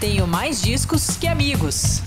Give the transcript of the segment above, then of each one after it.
Tenho mais discos que amigos.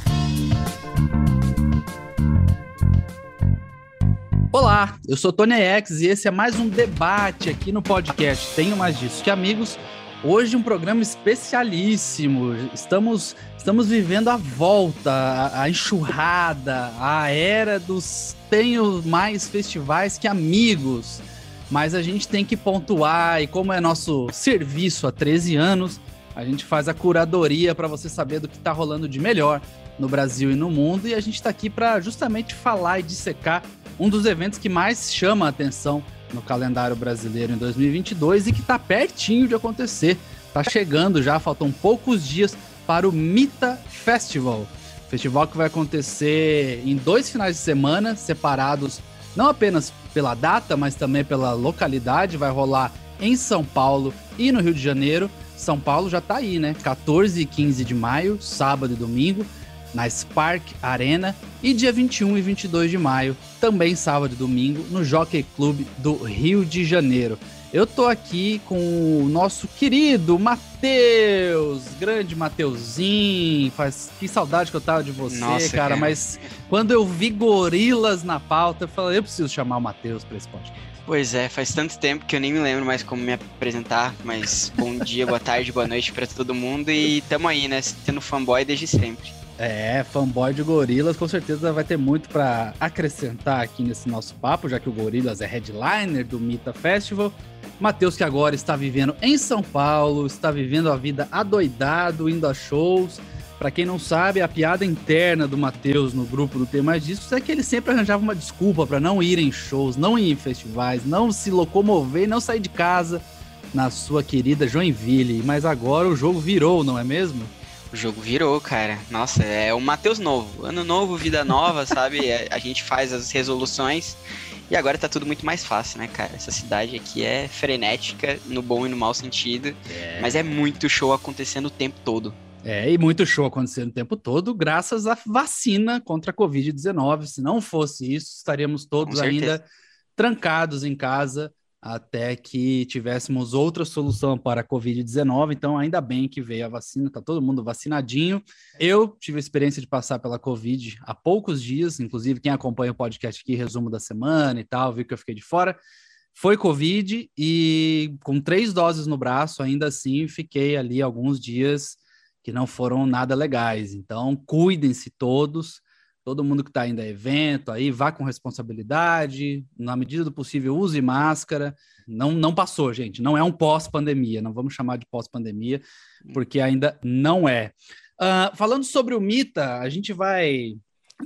Olá, eu sou Tony X e esse é mais um debate aqui no podcast Tenho Mais Discos que Amigos. Hoje um programa especialíssimo. Estamos, estamos vivendo a volta, a, a enxurrada, a era dos Tenho Mais Festivais que Amigos mas a gente tem que pontuar e como é nosso serviço há 13 anos, a gente faz a curadoria para você saber do que está rolando de melhor no Brasil e no mundo e a gente está aqui para justamente falar e dissecar um dos eventos que mais chama a atenção no calendário brasileiro em 2022 e que está pertinho de acontecer. Está chegando já, faltam poucos dias para o Mita Festival. Festival que vai acontecer em dois finais de semana, separados não apenas pela data, mas também pela localidade. Vai rolar em São Paulo e no Rio de Janeiro. São Paulo já tá aí, né? 14 e 15 de maio, sábado e domingo, na Spark Arena. E dia 21 e 22 de maio, também sábado e domingo, no Jockey Club do Rio de Janeiro. Eu tô aqui com o nosso querido Matheus, grande Mateuzinho. Faz que saudade que eu tava de você, Nossa, cara, cara, mas quando eu vi gorilas na pauta, eu falei, eu preciso chamar o Matheus para esse podcast. Pois é, faz tanto tempo que eu nem me lembro mais como me apresentar, mas bom dia, boa tarde, boa noite para todo mundo e tamo aí, né, sendo fanboy desde sempre. É, fanboy de Gorilas, com certeza vai ter muito para acrescentar aqui nesse nosso papo, já que o Gorilas é headliner do Mita Festival. Matheus, que agora está vivendo em São Paulo, está vivendo a vida adoidado, indo a shows. Para quem não sabe, a piada interna do Matheus no grupo do Tem Mais Discos é que ele sempre arranjava uma desculpa para não ir em shows, não ir em festivais, não se locomover, não sair de casa na sua querida Joinville. Mas agora o jogo virou, não é mesmo? O jogo virou, cara. Nossa, é o Matheus novo. Ano novo, vida nova, sabe? É, a gente faz as resoluções e agora tá tudo muito mais fácil, né, cara? Essa cidade aqui é frenética, no bom e no mau sentido. É. Mas é muito show acontecendo o tempo todo. É, e muito show acontecendo o tempo todo, graças à vacina contra a Covid-19. Se não fosse isso, estaríamos todos ainda trancados em casa até que tivéssemos outra solução para a Covid-19. Então, ainda bem que veio a vacina, está todo mundo vacinadinho. Eu tive a experiência de passar pela Covid há poucos dias, inclusive quem acompanha o podcast aqui, resumo da semana e tal, viu que eu fiquei de fora. Foi Covid e com três doses no braço, ainda assim, fiquei ali alguns dias que não foram nada legais. Então, cuidem-se todos todo mundo que está indo a evento, aí vá com responsabilidade, na medida do possível use máscara. Não, não passou, gente, não é um pós-pandemia, não vamos chamar de pós-pandemia, porque ainda não é. Uh, falando sobre o Mita, a gente vai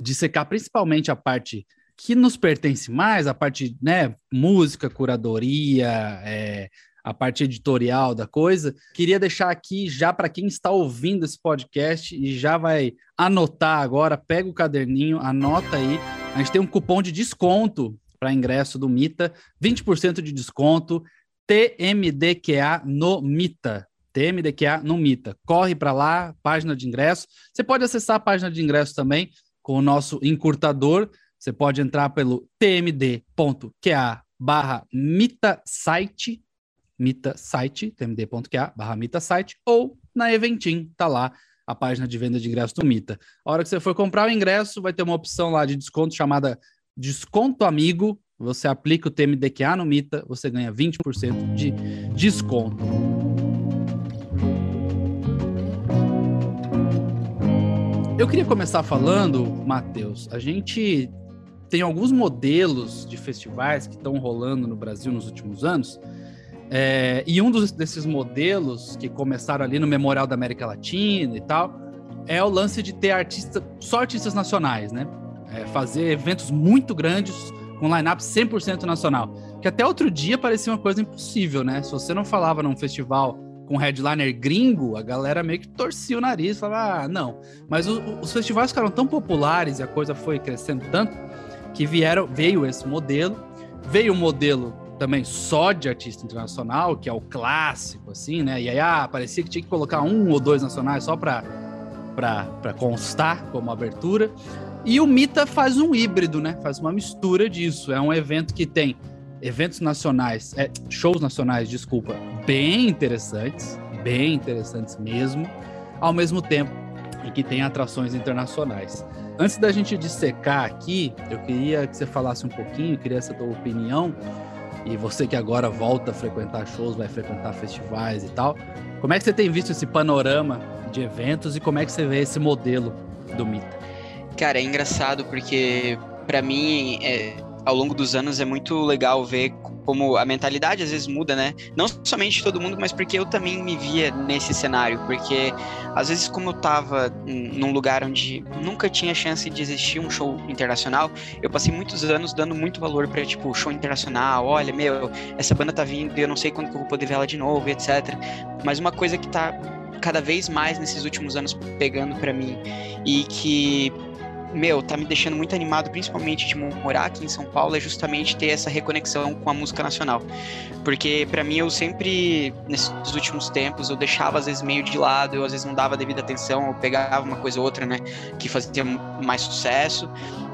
dissecar principalmente a parte que nos pertence mais, a parte, né, música, curadoria, é, a parte editorial da coisa. Queria deixar aqui já para quem está ouvindo esse podcast e já vai anotar agora, pega o caderninho, anota aí. A gente tem um cupom de desconto para ingresso do Mita, 20% de desconto, TMDQA no Mita. TMDQA no Mita. Corre para lá, página de ingresso. Você pode acessar a página de ingresso também com o nosso encurtador. Você pode entrar pelo tmd.qa barra Mita site Mita Site, tmd.qa barra Mita Site, ou na Eventim, tá lá a página de venda de ingresso do Mita. A hora que você for comprar o ingresso, vai ter uma opção lá de desconto chamada Desconto Amigo. Você aplica o TMDQA no Mita, você ganha 20% de desconto. Eu queria começar falando, Matheus, a gente tem alguns modelos de festivais que estão rolando no Brasil nos últimos anos é, e um dos, desses modelos que começaram ali no Memorial da América Latina e tal, é o lance de ter artista, só artistas nacionais, né? É, fazer eventos muito grandes com line-up 100% nacional. Que até outro dia parecia uma coisa impossível, né? Se você não falava num festival com headliner gringo, a galera meio que torcia o nariz, falava, ah, não. Mas o, os festivais ficaram tão populares e a coisa foi crescendo tanto que vieram, veio esse modelo, veio o modelo também só de artista internacional, que é o clássico, assim, né? E aí, ah, parecia que tinha que colocar um ou dois nacionais só para para constar como abertura. E o Mita faz um híbrido, né? Faz uma mistura disso. É um evento que tem eventos nacionais, é, shows nacionais, desculpa, bem interessantes, bem interessantes mesmo. ao mesmo tempo e que tem atrações internacionais. Antes da gente dissecar aqui, eu queria que você falasse um pouquinho, queria essa tua opinião, e você que agora volta a frequentar shows, vai frequentar festivais e tal, como é que você tem visto esse panorama de eventos e como é que você vê esse modelo do Mita? Cara, é engraçado porque para mim é, ao longo dos anos é muito legal ver como a mentalidade às vezes muda, né? Não somente todo mundo, mas porque eu também me via nesse cenário, porque às vezes como eu tava num lugar onde nunca tinha chance de existir um show internacional, eu passei muitos anos dando muito valor para tipo show internacional, olha, meu, essa banda tá vindo e eu não sei quando que eu vou poder ver ela de novo, etc. Mas uma coisa que tá cada vez mais nesses últimos anos pegando para mim e que meu, tá me deixando muito animado, principalmente de morar aqui em São Paulo, é justamente ter essa reconexão com a música nacional. Porque para mim eu sempre, nesses últimos tempos, eu deixava às vezes meio de lado, eu às vezes não dava devida atenção, eu pegava uma coisa ou outra, né, que fazia mais sucesso.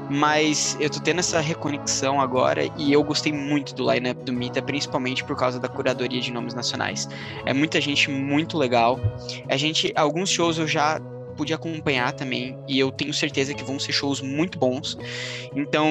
Mas eu tô tendo essa reconexão agora e eu gostei muito do lineup do Mita, principalmente por causa da curadoria de nomes nacionais. É muita gente muito legal. A gente, alguns shows eu já pude acompanhar também e eu tenho certeza que vão ser shows muito bons. Então,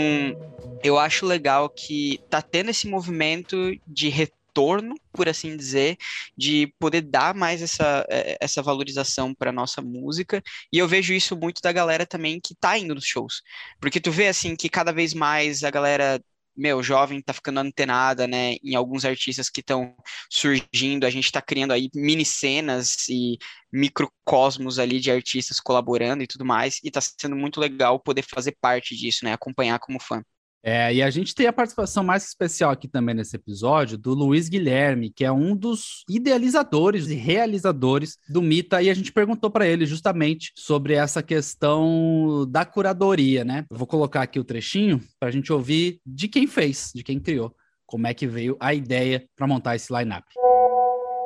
eu acho legal que tá tendo esse movimento de retorno, por assim dizer, de poder dar mais essa, é, essa valorização para nossa música. E eu vejo isso muito da galera também que tá indo nos shows. Porque tu vê assim que cada vez mais a galera meu, jovem tá ficando antenada, né, em alguns artistas que estão surgindo, a gente tá criando aí mini cenas e microcosmos ali de artistas colaborando e tudo mais, e tá sendo muito legal poder fazer parte disso, né, acompanhar como fã. É, e a gente tem a participação mais especial aqui também nesse episódio do Luiz Guilherme, que é um dos idealizadores e realizadores do Mita, e a gente perguntou para ele justamente sobre essa questão da curadoria, né? Eu vou colocar aqui o trechinho para a gente ouvir de quem fez, de quem criou, como é que veio a ideia para montar esse line-up.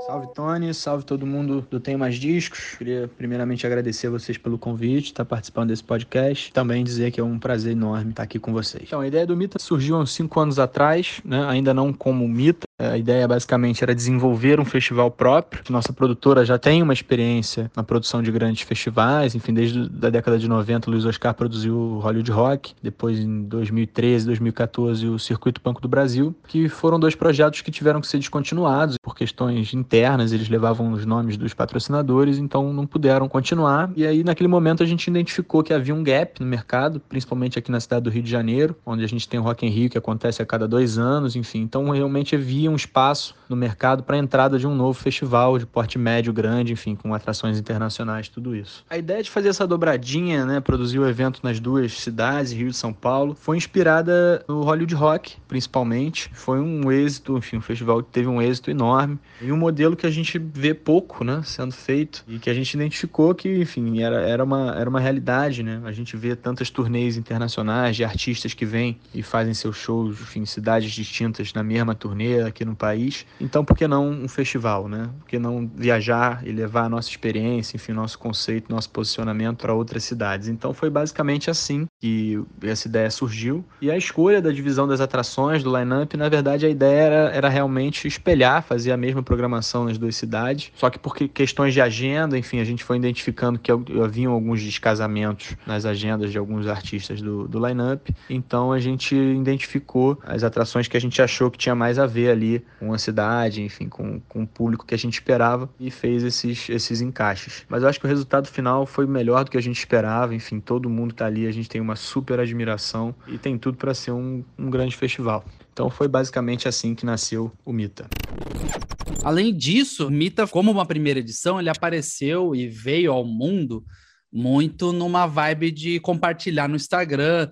Salve Tony, salve todo mundo do Tem Mais Discos. Queria primeiramente agradecer a vocês pelo convite, estar participando desse podcast. Também dizer que é um prazer enorme estar aqui com vocês. Então, a ideia do Mita surgiu há uns cinco anos atrás, né? ainda não como Mita, a ideia basicamente era desenvolver um festival próprio. Nossa produtora já tem uma experiência na produção de grandes festivais, enfim, desde a década de 90 o Luiz Oscar produziu o Hollywood Rock, depois em 2013, 2014 o Circuito Banco do Brasil, que foram dois projetos que tiveram que ser descontinuados por questões internas, eles levavam os nomes dos patrocinadores, então não puderam continuar. E aí naquele momento a gente identificou que havia um gap no mercado, principalmente aqui na cidade do Rio de Janeiro, onde a gente tem o Rock in Rio que acontece a cada dois anos, enfim, então realmente havia um espaço no mercado para a entrada de um novo festival de porte médio, grande, enfim, com atrações internacionais, tudo isso. A ideia de fazer essa dobradinha, né, produzir o evento nas duas cidades, Rio e São Paulo, foi inspirada no Hollywood Rock, principalmente. Foi um êxito, enfim, um festival que teve um êxito enorme e um modelo que a gente vê pouco, né, sendo feito e que a gente identificou que, enfim, era, era, uma, era uma realidade, né? A gente vê tantas turnês internacionais de artistas que vêm e fazem seus shows, enfim, em cidades distintas na mesma turnê, aqui no país. Então, por que não um festival, né? Por que não viajar e levar a nossa experiência, enfim, nosso conceito, nosso posicionamento para outras cidades? Então, foi basicamente assim que essa ideia surgiu. E a escolha da divisão das atrações, do line-up, na verdade, a ideia era, era realmente espelhar, fazer a mesma programação nas duas cidades. Só que por questões de agenda, enfim, a gente foi identificando que haviam alguns descasamentos nas agendas de alguns artistas do, do line-up. Então, a gente identificou as atrações que a gente achou que tinha mais a ver ali ali com a cidade, enfim, com, com o público que a gente esperava e fez esses, esses encaixes. Mas eu acho que o resultado final foi melhor do que a gente esperava, enfim, todo mundo tá ali, a gente tem uma super admiração e tem tudo para ser um, um grande festival. Então foi basicamente assim que nasceu o Mita. Além disso, Mita, como uma primeira edição, ele apareceu e veio ao mundo muito numa vibe de compartilhar no Instagram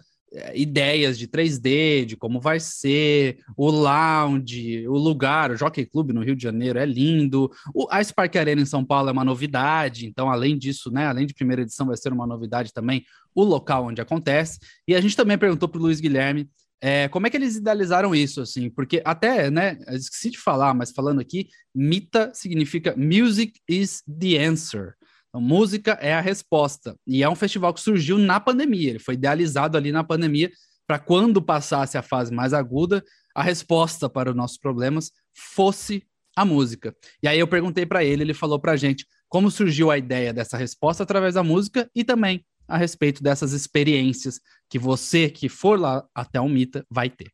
ideias de 3D, de como vai ser, o lounge, o lugar, o Jockey Club no Rio de Janeiro é lindo, o, a Spark Arena em São Paulo é uma novidade, então além disso, né, além de primeira edição vai ser uma novidade também o local onde acontece, e a gente também perguntou para o Luiz Guilherme é, como é que eles idealizaram isso, assim, porque até, né, esqueci de falar, mas falando aqui, MITA significa Music is the Answer, então, música é a resposta. E é um festival que surgiu na pandemia. Ele foi idealizado ali na pandemia para quando passasse a fase mais aguda, a resposta para os nossos problemas fosse a música. E aí eu perguntei para ele, ele falou para a gente como surgiu a ideia dessa resposta através da música e também a respeito dessas experiências que você que for lá até o Mita vai ter.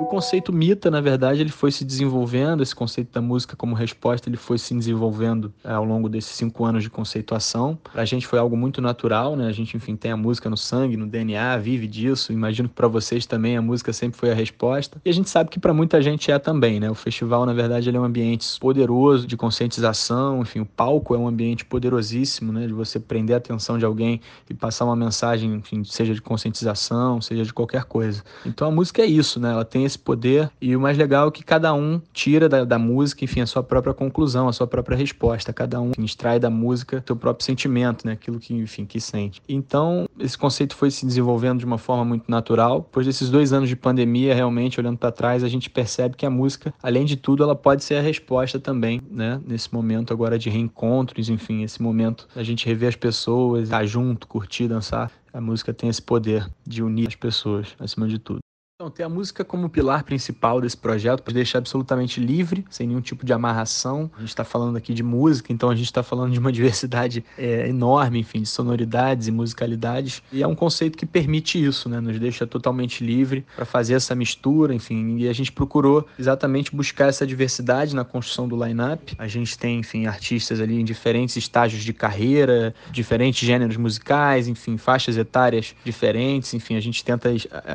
O conceito mita, na verdade, ele foi se desenvolvendo, esse conceito da música como resposta, ele foi se desenvolvendo é, ao longo desses cinco anos de conceituação. Para a gente foi algo muito natural, né? A gente, enfim, tem a música no sangue, no DNA, vive disso. Imagino que para vocês também a música sempre foi a resposta. E a gente sabe que para muita gente é também, né? O festival, na verdade, ele é um ambiente poderoso de conscientização, enfim, o palco é um ambiente poderosíssimo, né? De você prender a atenção de alguém e passar uma mensagem, enfim, seja de conscientização, seja de qualquer coisa. Então a música é isso, né? Ela tem esse poder. E o mais legal é que cada um tira da, da música, enfim, a sua própria conclusão, a sua própria resposta. Cada um extrai da música seu próprio sentimento, né? Aquilo que, enfim, que sente. Então, esse conceito foi se desenvolvendo de uma forma muito natural. Depois desses dois anos de pandemia, realmente, olhando para trás, a gente percebe que a música, além de tudo, ela pode ser a resposta também, né? Nesse momento agora de reencontros, enfim, esse momento a gente rever as pessoas, estar junto, curtir, dançar. A música tem esse poder de unir as pessoas, acima de tudo. Então, ter a música como pilar principal desse projeto, para deixar absolutamente livre, sem nenhum tipo de amarração. A gente está falando aqui de música, então a gente está falando de uma diversidade é, enorme, enfim, de sonoridades e musicalidades. E é um conceito que permite isso, né? Nos deixa totalmente livre para fazer essa mistura, enfim. E a gente procurou exatamente buscar essa diversidade na construção do line-up. A gente tem, enfim, artistas ali em diferentes estágios de carreira, diferentes gêneros musicais, enfim, faixas etárias diferentes. Enfim, a gente tenta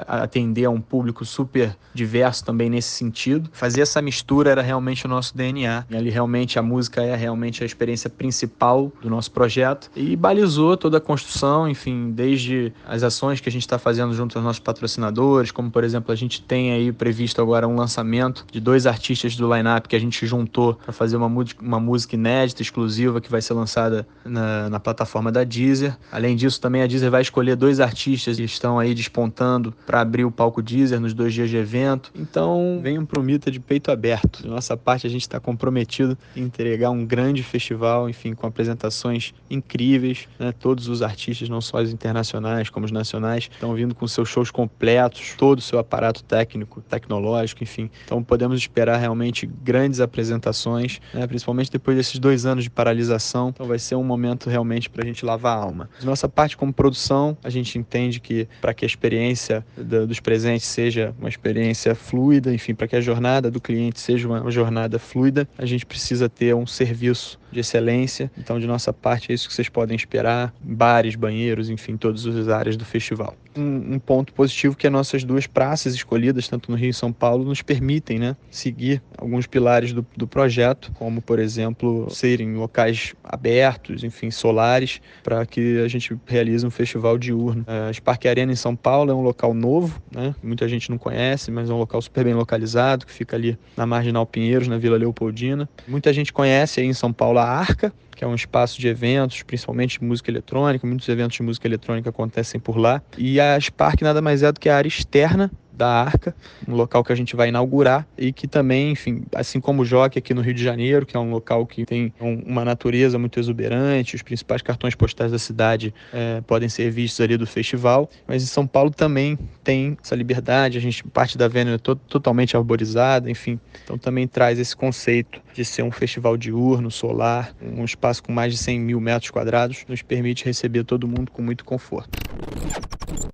atender a um público super diverso também nesse sentido. Fazer essa mistura era realmente o nosso DNA. E ali realmente a música é realmente a experiência principal do nosso projeto e balizou toda a construção, enfim, desde as ações que a gente está fazendo junto aos nossos patrocinadores, como por exemplo a gente tem aí previsto agora um lançamento de dois artistas do lineup que a gente juntou para fazer uma, uma música inédita, exclusiva, que vai ser lançada na, na plataforma da Deezer. Além disso, também a Deezer vai escolher dois artistas que estão aí despontando para abrir o palco Deezer nos dois dias de evento. Então, venham pro Mita de peito aberto. De nossa parte, a gente está comprometido em entregar um grande festival, enfim, com apresentações incríveis. Né? Todos os artistas, não só os internacionais como os nacionais, estão vindo com seus shows completos, todo o seu aparato técnico, tecnológico, enfim. Então, podemos esperar realmente grandes apresentações, né? principalmente depois desses dois anos de paralisação. Então, vai ser um momento realmente para a gente lavar a alma. De nossa parte, como produção, a gente entende que para que a experiência dos presentes seja uma experiência fluida, enfim, para que a jornada do cliente seja uma jornada fluida, a gente precisa ter um serviço de excelência. Então, de nossa parte, é isso que vocês podem esperar: bares, banheiros, enfim, todas as áreas do festival. Um, um ponto positivo que as nossas duas praças escolhidas, tanto no Rio e São Paulo, nos permitem né, seguir alguns pilares do, do projeto, como, por exemplo, serem locais abertos, enfim, solares, para que a gente realize um festival diurno. A Spark Arena em São Paulo é um local novo, né, muita gente não conhece, mas é um local super bem localizado, que fica ali na Marginal Pinheiros, na Vila Leopoldina. Muita gente conhece aí em São Paulo Arca, que é um espaço de eventos, principalmente de música eletrônica. Muitos eventos de música eletrônica acontecem por lá. E a Spark nada mais é do que a área externa da Arca, um local que a gente vai inaugurar e que também, enfim, assim como o Jockey aqui no Rio de Janeiro, que é um local que tem uma natureza muito exuberante, os principais cartões postais da cidade é, podem ser vistos ali do festival, mas em São Paulo também tem essa liberdade, a gente parte da Vênus é to totalmente arborizada, enfim, então também traz esse conceito de ser um festival diurno, solar, um espaço com mais de 100 mil metros quadrados, nos permite receber todo mundo com muito conforto.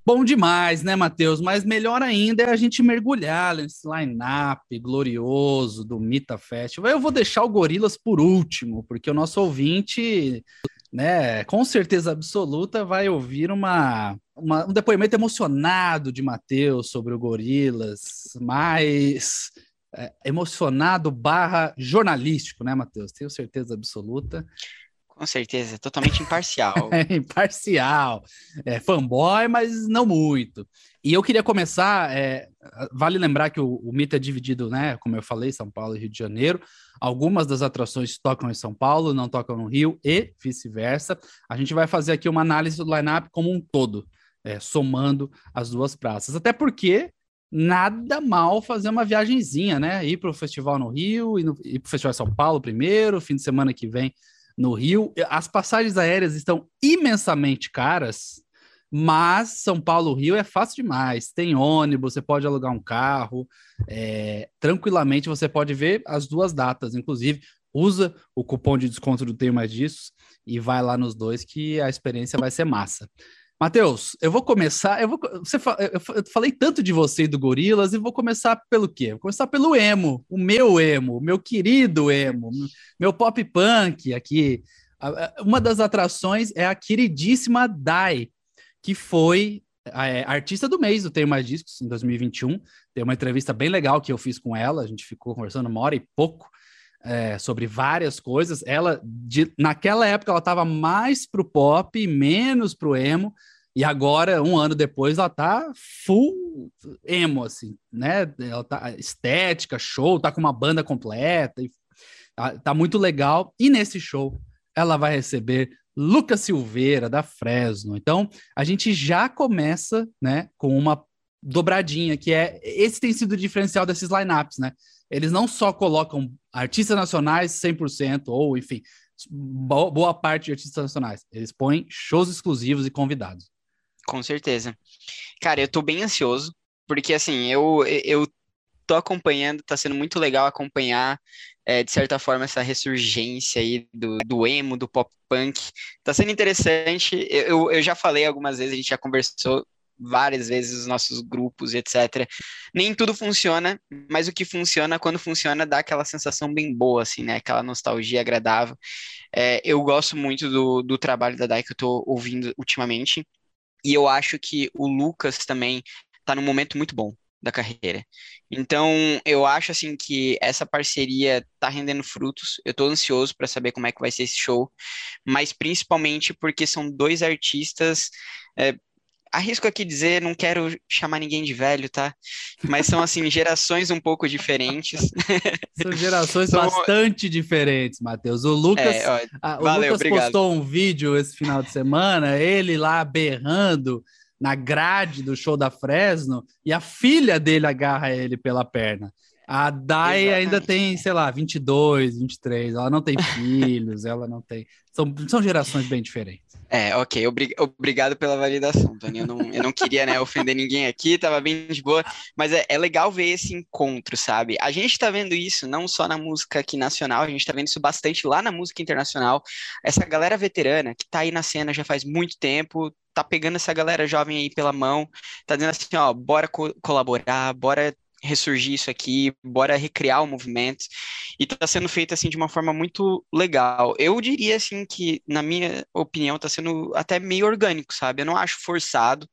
Bom demais, né, Matheus? Mas melhor ainda é a gente mergulhar nesse line-up glorioso do Mita Festival. Eu vou deixar o Gorilas por último, porque o nosso ouvinte, né, com certeza absoluta, vai ouvir uma, uma um depoimento emocionado de Matheus sobre o Gorilas, mais é, emocionado barra jornalístico, né, Matheus? Tenho certeza absoluta. Com certeza, totalmente imparcial. é, imparcial. É fanboy, mas não muito. E eu queria começar. É, vale lembrar que o, o mito é dividido, né? Como eu falei, São Paulo e Rio de Janeiro. Algumas das atrações tocam em São Paulo, não tocam no Rio e vice-versa. A gente vai fazer aqui uma análise do line-up como um todo, é, somando as duas praças. Até porque nada mal fazer uma viagenzinha, né? Ir para o festival no Rio, ir, para o Festival São Paulo primeiro, fim de semana que vem no Rio. As passagens aéreas estão imensamente caras, mas São Paulo-Rio é fácil demais. Tem ônibus, você pode alugar um carro, é, tranquilamente você pode ver as duas datas, inclusive usa o cupom de desconto do Tenho Mais Disso e vai lá nos dois que a experiência vai ser massa. Matheus, eu vou começar. Eu, vou, você, eu falei tanto de você e do Gorilas, e vou começar pelo quê? Vou começar pelo emo, o meu emo, o meu querido emo, meu pop punk aqui. Uma das atrações é a queridíssima Dai, que foi é, artista do mês do Tenho Mais Discos em 2021. Tem uma entrevista bem legal que eu fiz com ela, a gente ficou conversando uma hora e pouco é, sobre várias coisas. Ela, de, naquela época, ela estava mais pro pop, menos pro emo, e agora, um ano depois, ela tá full emo, assim, né? Ela tá estética, show, tá com uma banda completa, e, tá, tá muito legal. E nesse show, ela vai receber Lucas Silveira, da Fresno. Então, a gente já começa, né, com uma dobradinha, que é esse tem sido o diferencial desses lineups, né? Eles não só colocam artistas nacionais 100%, ou enfim, boa parte de artistas nacionais. Eles põem shows exclusivos e convidados. Com certeza. Cara, eu tô bem ansioso, porque assim, eu, eu tô acompanhando, tá sendo muito legal acompanhar, é, de certa forma, essa ressurgência aí do, do emo, do pop punk. Tá sendo interessante. Eu, eu já falei algumas vezes, a gente já conversou várias vezes os nossos grupos, etc. Nem tudo funciona, mas o que funciona, quando funciona, dá aquela sensação bem boa, assim, né? Aquela nostalgia agradável. É, eu gosto muito do, do trabalho da Dai que eu tô ouvindo ultimamente, e eu acho que o Lucas também tá num momento muito bom da carreira. Então, eu acho assim que essa parceria tá rendendo frutos. Eu tô ansioso para saber como é que vai ser esse show, mas principalmente porque são dois artistas é, arrisco aqui dizer, não quero chamar ninguém de velho, tá? Mas são, assim, gerações um pouco diferentes. São gerações são... bastante diferentes, Matheus. O Lucas, é, ó, a, o valeu, Lucas obrigado. postou um vídeo esse final de semana, ele lá berrando na grade do show da Fresno, e a filha dele agarra ele pela perna. A Dai Exatamente. ainda tem, sei lá, 22, 23. Ela não tem filhos, ela não tem. São, são gerações bem diferentes. É, ok. Obrig obrigado pela validação, Tony. Eu não, eu não queria né, ofender ninguém aqui, tava bem de boa. Mas é, é legal ver esse encontro, sabe? A gente tá vendo isso não só na música aqui nacional, a gente tá vendo isso bastante lá na música internacional. Essa galera veterana que tá aí na cena já faz muito tempo, tá pegando essa galera jovem aí pela mão, tá dizendo assim, ó, bora co colaborar, bora ressurgir isso aqui, bora recriar o movimento. E está sendo feito assim de uma forma muito legal. Eu diria assim que, na minha opinião, está sendo até meio orgânico, sabe? Eu não acho forçado.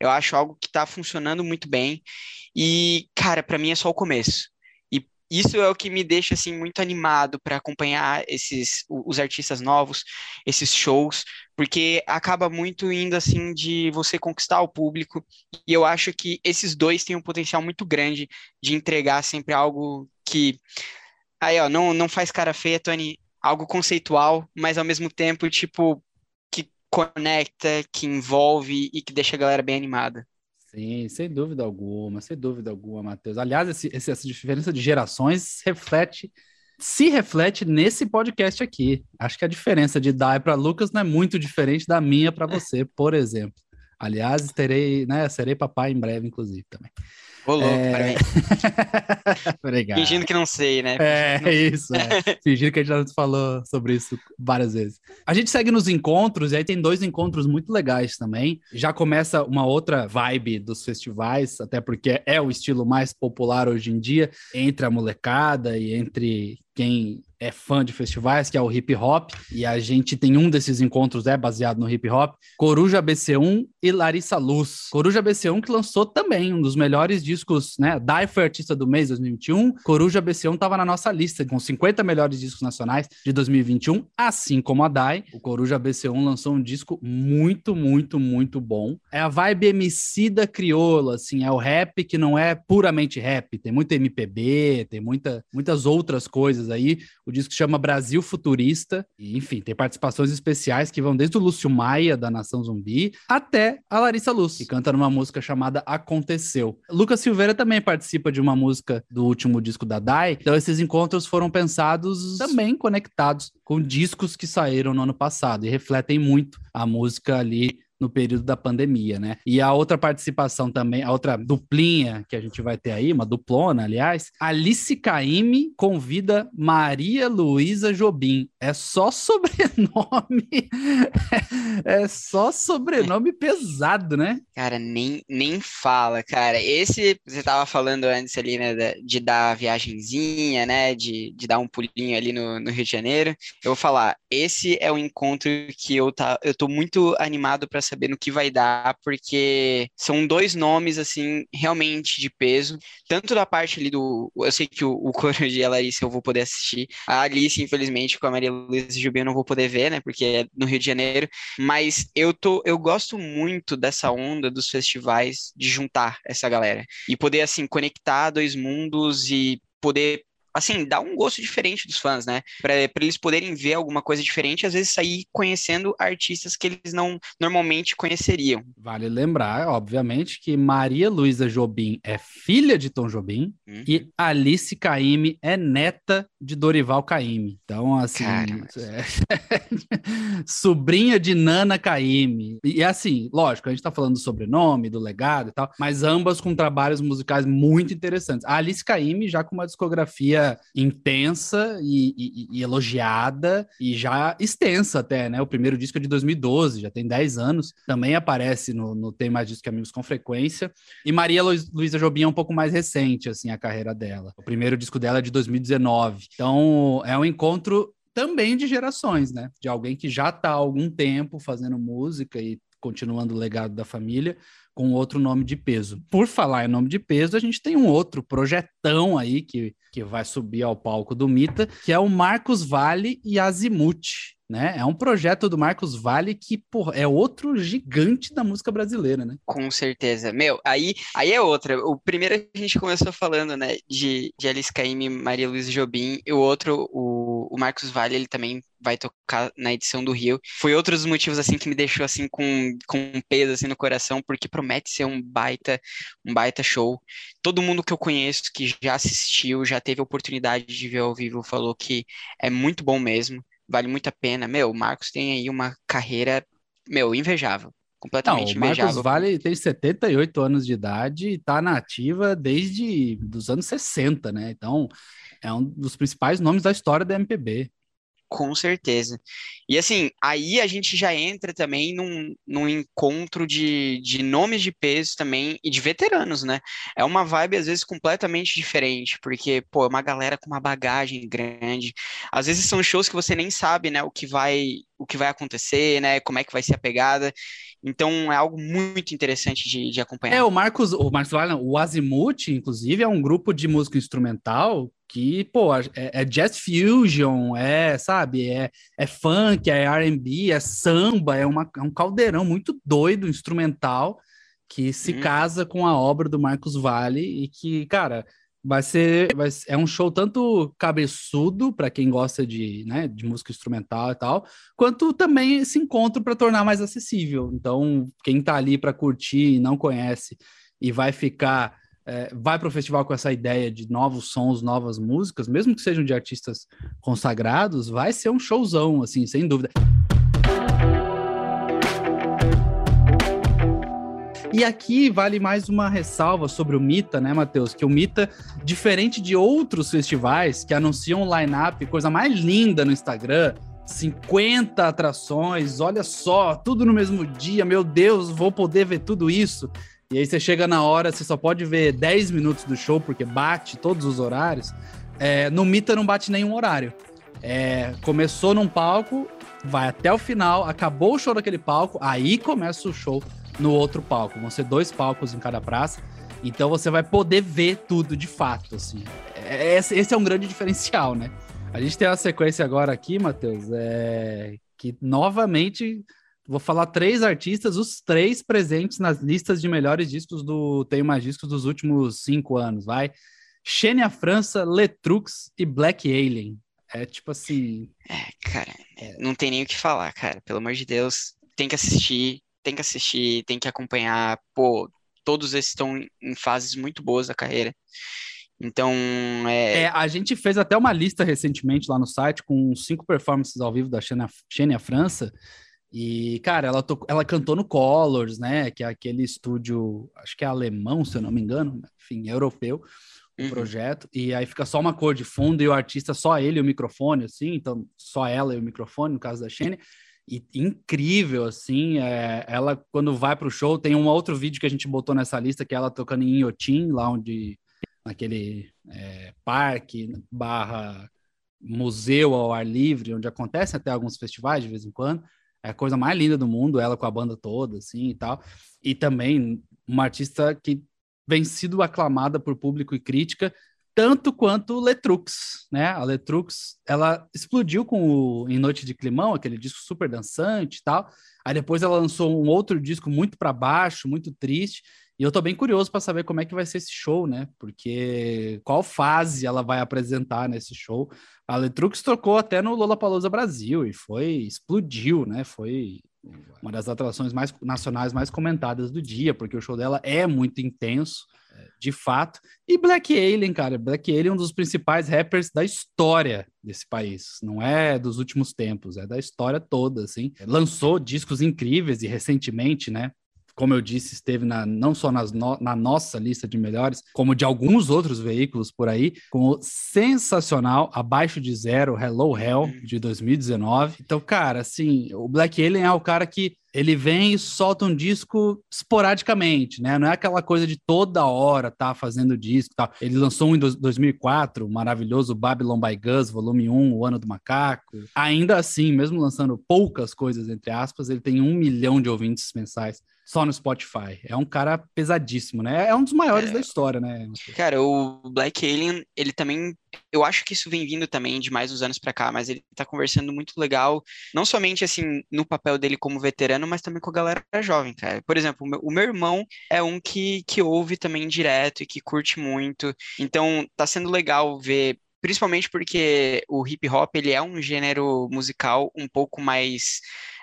Eu acho algo que está funcionando muito bem. E, cara, para mim é só o começo isso é o que me deixa assim muito animado para acompanhar esses os artistas novos, esses shows, porque acaba muito indo assim de você conquistar o público, e eu acho que esses dois têm um potencial muito grande de entregar sempre algo que aí ó, não não faz cara feia, Tony, algo conceitual, mas ao mesmo tempo tipo que conecta, que envolve e que deixa a galera bem animada. Sim, sem dúvida alguma, sem dúvida alguma, Matheus. Aliás, esse, esse, essa diferença de gerações reflete, se reflete nesse podcast aqui. Acho que a diferença de Dai para Lucas não é muito diferente da minha para você, por exemplo. Aliás, terei, né, serei papai em breve, inclusive, também. Ô, louco, é... Obrigado. Fingindo que não sei, né? É, não... isso. É. Fingindo que a gente já falou sobre isso várias vezes. A gente segue nos encontros, e aí tem dois encontros muito legais também. Já começa uma outra vibe dos festivais, até porque é o estilo mais popular hoje em dia, entre a molecada e entre quem é fã de festivais, que é o hip hop, e a gente tem um desses encontros é baseado no hip hop, Coruja BC1 e Larissa Luz. Coruja BC1 que lançou também um dos melhores discos, né? Dai foi artista do mês 2021, Coruja BC1 estava na nossa lista com 50 melhores discos nacionais de 2021, assim como a Dai. O Coruja BC1 lançou um disco muito, muito, muito bom. É a vibe MC da crioula, assim, é o rap que não é puramente rap, tem muito MPB, tem muita, muitas outras coisas aí. O o disco chama Brasil Futurista. E, enfim, tem participações especiais que vão desde o Lúcio Maia, da Nação Zumbi, até a Larissa Luz, que canta numa música chamada Aconteceu. Lucas Silveira também participa de uma música do último disco da Dai. Então, esses encontros foram pensados também conectados com discos que saíram no ano passado e refletem muito a música ali no período da pandemia, né? E a outra participação também, a outra duplinha que a gente vai ter aí, uma duplona, aliás, Alice Caime convida Maria Luísa Jobim. É só sobrenome. é só sobrenome pesado, né? Cara, nem, nem fala, cara. Esse, você tava falando antes ali, né, de dar a viagenzinha, né, de, de dar um pulinho ali no, no Rio de Janeiro. Eu vou falar, esse é um encontro que eu, tá, eu tô muito animado para saber no que vai dar, porque são dois nomes, assim, realmente de peso. Tanto da parte ali do. Eu sei que o, o Coruja e a Larissa eu vou poder assistir. A Alice, infelizmente, com a Maria Luísa Jubi eu não vou poder ver, né? Porque é no Rio de Janeiro. Mas eu, tô, eu gosto muito dessa onda dos festivais de juntar essa galera. E poder, assim, conectar dois mundos e poder assim, dá um gosto diferente dos fãs, né? Para eles poderem ver alguma coisa diferente, às vezes sair conhecendo artistas que eles não normalmente conheceriam. Vale lembrar, obviamente, que Maria Luísa Jobim é filha de Tom Jobim uhum. e Alice Caime é neta de Dorival Caime. Então, assim, é... sobrinha de Nana Caime. E assim, lógico, a gente tá falando do sobrenome, do legado e tal, mas ambas com trabalhos musicais muito interessantes. A Alice Caime já com uma discografia intensa e, e, e, elogiada e já extensa até, né? O primeiro disco é de 2012, já tem 10 anos, também aparece no, no Tem Mais Disco que Amigos com frequência. E Maria Luísa Jobim é um pouco mais recente, assim, a carreira dela. O primeiro disco dela é de 2019. Então, é um encontro também de gerações, né? De alguém que já está há algum tempo fazendo música e continuando o legado da família, com outro nome de peso. Por falar em nome de peso, a gente tem um outro projetão aí que, que vai subir ao palco do Mita, que é o Marcos Vale e Azimuth né? É um projeto do Marcos Vale que, porra, é outro gigante da música brasileira, né? Com certeza. Meu, aí, aí é outra. O primeiro a gente começou falando, né, de, de Alice Caymmi, Maria Luísa Jobim, e o outro, o, o Marcos Vale, ele também vai tocar na edição do Rio. Foi outro dos motivos, assim, que me deixou, assim, com, com um peso, assim, no coração, porque promete ser um baita, um baita show. Todo mundo que eu conheço que já assistiu, já teve a oportunidade de ver ao vivo, falou que é muito bom mesmo vale muito a pena. Meu, o Marcos tem aí uma carreira, meu, invejável. Completamente Não, o Marcos Vale tem 78 anos de idade e tá na ativa desde os anos 60, né? Então, é um dos principais nomes da história da MPB. Com certeza. E assim, aí a gente já entra também num, num encontro de, de nomes de peso também e de veteranos, né? É uma vibe, às vezes, completamente diferente, porque, pô, é uma galera com uma bagagem grande. Às vezes são shows que você nem sabe, né, o que vai, o que vai acontecer, né? Como é que vai ser a pegada. Então é algo muito interessante de, de acompanhar. É, o Marcos, o Marcos o Azimuth, inclusive, é um grupo de música instrumental que, pô, é, é, jazz fusion, é, sabe, é, é funk, é R&B, é samba, é, uma, é um caldeirão muito doido, instrumental, que se hum. casa com a obra do Marcos Vale e que, cara, vai ser, vai, é um show tanto cabeçudo para quem gosta de, né, de música instrumental e tal, quanto também esse encontro para tornar mais acessível. Então, quem tá ali para curtir e não conhece e vai ficar é, vai para o festival com essa ideia de novos sons, novas músicas, mesmo que sejam de artistas consagrados, vai ser um showzão, assim, sem dúvida. E aqui vale mais uma ressalva sobre o Mita, né, Matheus? Que o Mita, diferente de outros festivais que anunciam line-up, coisa mais linda no Instagram, 50 atrações, olha só, tudo no mesmo dia, meu Deus, vou poder ver tudo isso. E aí você chega na hora, você só pode ver 10 minutos do show, porque bate todos os horários. É, no Mita não bate nenhum horário. É, começou num palco, vai até o final, acabou o show daquele palco, aí começa o show no outro palco. Vão ser dois palcos em cada praça. Então você vai poder ver tudo de fato, assim. É, esse é um grande diferencial, né? A gente tem uma sequência agora aqui, Matheus, é... que novamente Vou falar três artistas, os três presentes nas listas de melhores discos do Tenho Mais Discos dos últimos cinco anos, vai. Xenia França, Letrux e Black Alien. É tipo assim. É, cara, é, não tem nem o que falar, cara. Pelo amor de Deus, tem que assistir, tem que assistir, tem que acompanhar. Pô, todos esses estão em fases muito boas da carreira. Então, é... é... A gente fez até uma lista recentemente lá no site com cinco performances ao vivo da Xenia, Xenia França. E, cara, ela, to... ela cantou no Colors, né? Que é aquele estúdio, acho que é alemão, se eu não me engano, enfim, europeu, o uhum. projeto. E aí fica só uma cor de fundo e o artista, só ele e o microfone, assim, então só ela e o microfone, no caso da Shane. E incrível, assim, é... ela quando vai pro show, tem um outro vídeo que a gente botou nessa lista, que é ela tocando em Inhotim, lá onde, naquele é, parque, barra museu ao ar livre, onde acontecem até alguns festivais de vez em quando. É a coisa mais linda do mundo, ela com a banda toda, assim e tal. E também uma artista que vem sido aclamada por público e crítica, tanto quanto Letrux, né? A Letrux, ela explodiu com o Em Noite de Climão, aquele disco super dançante e tal. Aí depois ela lançou um outro disco muito para baixo, muito triste. E eu tô bem curioso para saber como é que vai ser esse show, né? Porque qual fase ela vai apresentar nesse show? A Letrux tocou até no Lollapalooza Brasil e foi explodiu, né? Foi uma das atrações mais nacionais mais comentadas do dia, porque o show dela é muito intenso, de fato. E Black Alien, cara, Black Alien é um dos principais rappers da história desse país. Não é dos últimos tempos, é da história toda, assim. Lançou discos incríveis e recentemente, né? Como eu disse, esteve na, não só nas no, na nossa lista de melhores, como de alguns outros veículos por aí, com o sensacional Abaixo de Zero, Hello Hell, uhum. de 2019. Então, cara, assim, o Black Alien é o cara que ele vem e solta um disco esporadicamente, né? Não é aquela coisa de toda hora tá fazendo disco tal. Ele lançou um em 2004, o maravilhoso Babylon by Gus, volume 1, O Ano do Macaco. Ainda assim, mesmo lançando poucas coisas, entre aspas, ele tem um milhão de ouvintes mensais só no Spotify. É um cara pesadíssimo, né? É um dos maiores é, da história, né? Cara, o Black Alien, ele também. Eu acho que isso vem vindo também de mais uns anos para cá, mas ele tá conversando muito legal, não somente assim no papel dele como veterano, mas também com a galera jovem, cara. Por exemplo, o meu, o meu irmão é um que, que ouve também direto e que curte muito. Então, tá sendo legal ver principalmente porque o hip hop ele é um gênero musical um pouco mais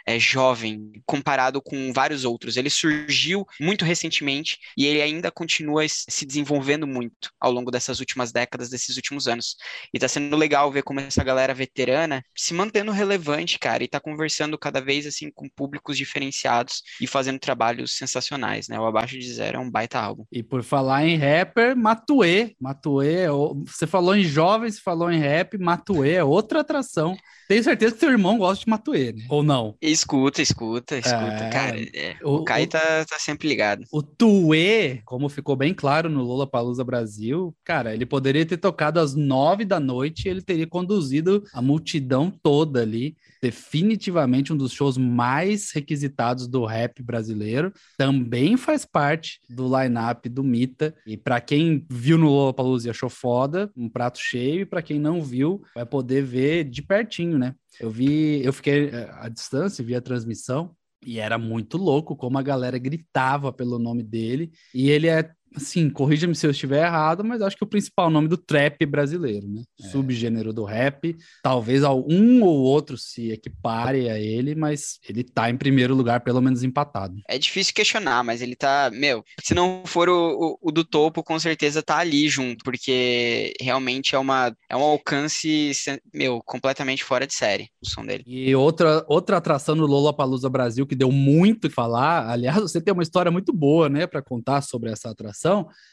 é, jovem comparado com vários outros. Ele surgiu muito recentemente e ele ainda continua se desenvolvendo muito ao longo dessas últimas décadas, desses últimos anos. E tá sendo legal ver como essa galera veterana se mantendo relevante, cara, e tá conversando cada vez assim com públicos diferenciados e fazendo trabalhos sensacionais, né? O Abaixo de Zero é um baita álbum. E por falar em rapper, Matuê, Matuê, você falou em jovens, falou em rap, Matuê é outra atração. Tenho certeza que seu irmão gosta de Matuê, né? Ou não? Escuta, escuta, escuta. É... Cara, é, o, o Kai tá, tá sempre ligado. O Tuê, como ficou bem claro no Lula Palusa Brasil, cara, ele poderia ter tocado às nove da noite e ele teria conduzido a multidão toda ali. Definitivamente um dos shows mais requisitados do rap brasileiro. Também faz parte do line-up do Mita. E para quem viu no Lula Palusa e achou foda, um prato cheio. E para quem não viu, vai poder ver de pertinho, né? Eu vi, eu fiquei eh, à distância, vi a transmissão e era muito louco como a galera gritava pelo nome dele. E ele é assim, corrija-me se eu estiver errado, mas acho que o principal nome do trap brasileiro, né? É. Subgênero do rap. Talvez um ou outro se equipare a ele, mas ele tá em primeiro lugar, pelo menos empatado. É difícil questionar, mas ele tá, meu, se não for o, o, o do topo, com certeza tá ali junto, porque realmente é uma é um alcance, meu, completamente fora de série o som dele. E outra outra atração no Lollapalooza Brasil que deu muito que falar, aliás, você tem uma história muito boa, né, para contar sobre essa atração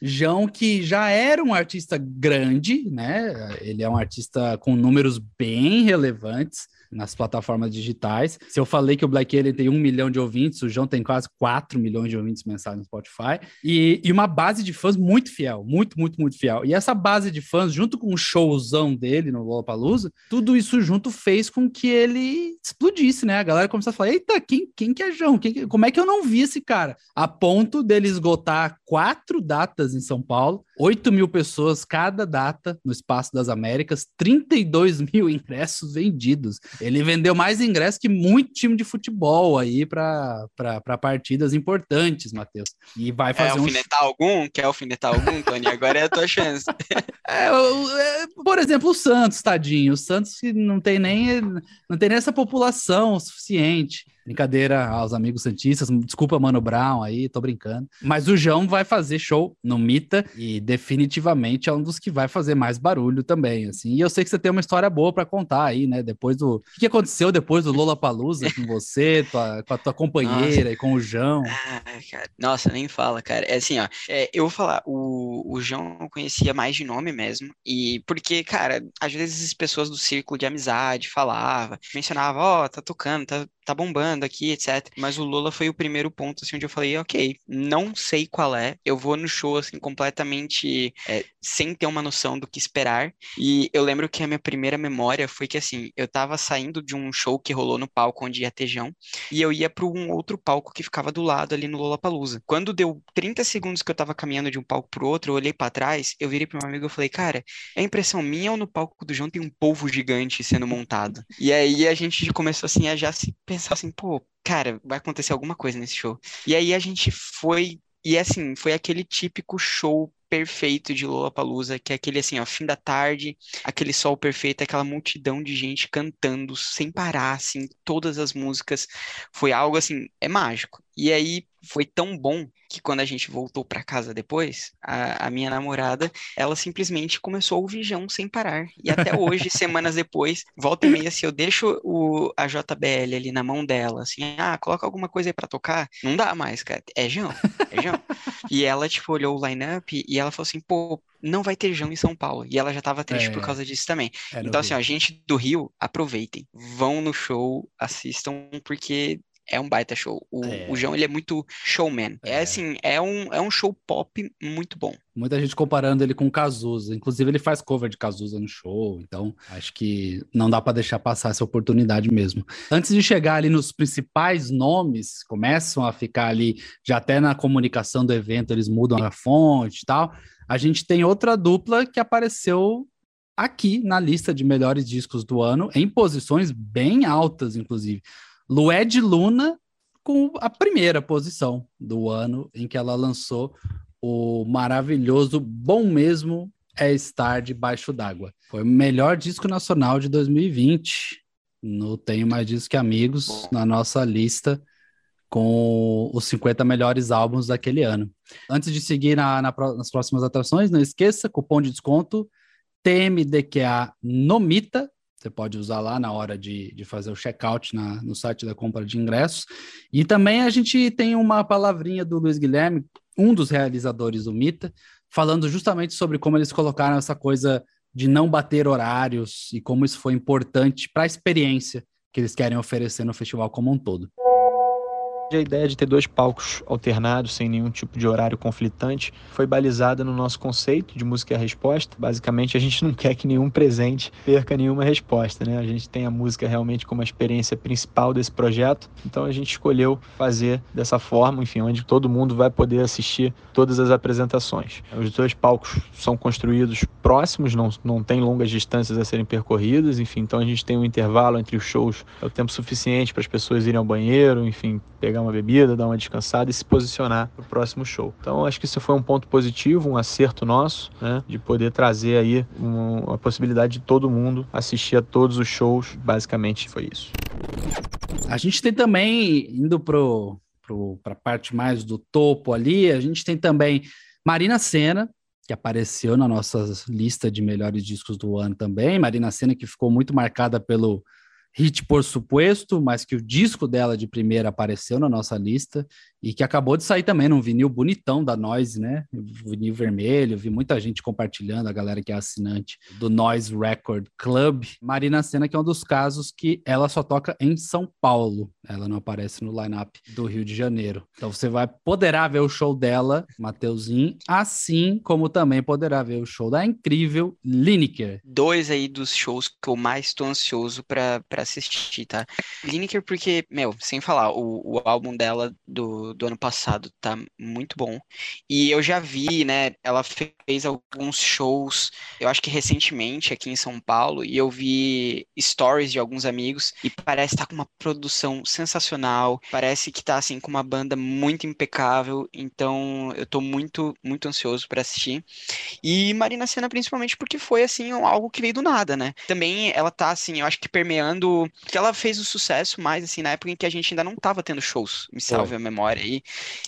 João, que já era um artista grande, né? Ele é um artista com números bem relevantes nas plataformas digitais. Se eu falei que o Black Alien tem um milhão de ouvintes, o João tem quase 4 milhões de ouvintes mensais no Spotify. E, e, uma base de fãs muito fiel, muito, muito, muito fiel. E essa base de fãs, junto com o showzão dele no Lollapalooza, tudo isso junto fez com que ele explodisse, né? A galera começou a falar, eita, quem, quem que é João? Quem, como é que eu não vi esse cara? A ponto dele esgotar quatro datas em São Paulo, 8 mil pessoas cada data no Espaço das Américas, 32 mil ingressos vendidos. Ele vendeu mais ingressos que muito time de futebol aí para partidas importantes, Matheus. E vai fazer Quer alfinetar um... algum? Quer alfinetar algum, Tony? Agora é a tua chance. É, é, por exemplo, o Santos, tadinho. O Santos que não tem nem, não tem nem essa população suficiente. Brincadeira aos amigos santistas, desculpa Mano Brown aí, tô brincando. Mas o João vai fazer show no Mita e definitivamente é um dos que vai fazer mais barulho também, assim. E eu sei que você tem uma história boa para contar aí, né? Depois do... O que aconteceu depois do Lola Palusa com você, tua, com a tua companheira Nossa. e com o João? Ah, cara. Nossa, nem fala, cara. É assim, ó, é, eu vou falar, o, o João eu conhecia mais de nome mesmo, e porque, cara, às vezes as pessoas do círculo de amizade falava, mencionava, ó, oh, tá tocando, tá, tá bombando aqui, etc. Mas o Lula foi o primeiro ponto, assim, onde eu falei, ok, não sei qual é, eu vou no show, assim, completamente é, sem ter uma noção do que esperar. E eu lembro que a minha primeira memória foi que, assim, eu tava saindo de um show que rolou no palco onde ia ter Jão, e eu ia para um outro palco que ficava do lado ali no Lollapalooza. Quando deu 30 segundos que eu tava caminhando de um palco pro outro, eu olhei para trás, eu virei pro meu amigo e falei, cara, é impressão minha ou no palco do João tem um polvo gigante sendo montado? E aí a gente começou, assim, a já se pensar assim, pô, cara, vai acontecer alguma coisa nesse show. E aí a gente foi e assim, foi aquele típico show perfeito de Lollapalooza, que é aquele assim, ó, fim da tarde, aquele sol perfeito, aquela multidão de gente cantando sem parar, assim, todas as músicas. Foi algo assim, é mágico. E aí foi tão bom que quando a gente voltou para casa depois, a, a, minha namorada, ela simplesmente começou a ouvir Jão sem parar. E até hoje, semanas depois, volta e meia, se eu deixo o, a JBL ali na mão dela, assim, ah, coloca alguma coisa aí pra tocar, não dá mais, cara. É Jão, é Jão. e ela, tipo, olhou o line-up e ela falou assim, pô, não vai ter Jão em São Paulo. E ela já tava triste é, por causa disso também. Então, assim, ó, gente do Rio, aproveitem. Vão no show, assistam, porque é um baita show. O, é. o João, ele é muito showman. É. é. assim, é um, é um show pop muito bom. Muita gente comparando ele com Cazuza. Inclusive, ele faz cover de Cazuza no show. Então, acho que não dá para deixar passar essa oportunidade mesmo. Antes de chegar ali nos principais nomes, começam a ficar ali, já até na comunicação do evento, eles mudam a fonte e tal. A gente tem outra dupla que apareceu aqui na lista de melhores discos do ano, em posições bem altas, inclusive. Lued Luna com a primeira posição do ano em que ela lançou o maravilhoso Bom Mesmo é Estar Debaixo d'Água. Foi o melhor disco nacional de 2020. No Tenho Mais Disco que Amigos, na nossa lista com os 50 melhores álbuns daquele ano. Antes de seguir na, na, nas próximas atrações, não esqueça, cupom de desconto TMDQA Nomita, você pode usar lá na hora de, de fazer o checkout na, no site da compra de ingressos. E também a gente tem uma palavrinha do Luiz Guilherme, um dos realizadores do Mita, falando justamente sobre como eles colocaram essa coisa de não bater horários e como isso foi importante para a experiência que eles querem oferecer no festival como um todo. A ideia de ter dois palcos alternados, sem nenhum tipo de horário conflitante, foi balizada no nosso conceito de música e resposta. Basicamente, a gente não quer que nenhum presente perca nenhuma resposta, né? A gente tem a música realmente como a experiência principal desse projeto, então a gente escolheu fazer dessa forma, enfim, onde todo mundo vai poder assistir todas as apresentações. Os dois palcos são construídos próximos, não, não tem longas distâncias a serem percorridas, enfim, então a gente tem um intervalo entre os shows, é o tempo suficiente para as pessoas irem ao banheiro, enfim, pegar pegar uma bebida, dar uma descansada e se posicionar para o próximo show. Então acho que isso foi um ponto positivo, um acerto nosso, né, de poder trazer aí uma, uma possibilidade de todo mundo assistir a todos os shows. Basicamente foi isso. A gente tem também indo para a parte mais do topo ali, a gente tem também Marina Senna, que apareceu na nossa lista de melhores discos do ano também. Marina Senna, que ficou muito marcada pelo hit por suposto, mas que o disco dela de primeira apareceu na nossa lista e que acabou de sair também num vinil bonitão da Noise, né? Vinil vermelho, vi muita gente compartilhando, a galera que é assinante do Noise Record Club. Marina Senna, que é um dos casos que ela só toca em São Paulo, ela não aparece no lineup do Rio de Janeiro. Então você vai poderá ver o show dela, Mateuzinho, assim como também poderá ver o show da incrível Lineker. Dois aí dos shows que eu mais estou ansioso para assistir, tá? Lineker porque, meu, sem falar, o, o álbum dela do do ano passado, tá muito bom. E eu já vi, né, ela fez alguns shows, eu acho que recentemente aqui em São Paulo, e eu vi stories de alguns amigos, e parece estar tá com uma produção sensacional, parece que tá, assim, com uma banda muito impecável, então eu tô muito, muito ansioso para assistir. E Marina Senna, principalmente porque foi, assim, algo que veio do nada, né? Também ela tá, assim, eu acho que permeando que ela fez o sucesso mais, assim, na época em que a gente ainda não tava tendo shows, me salve Foi. a memória aí.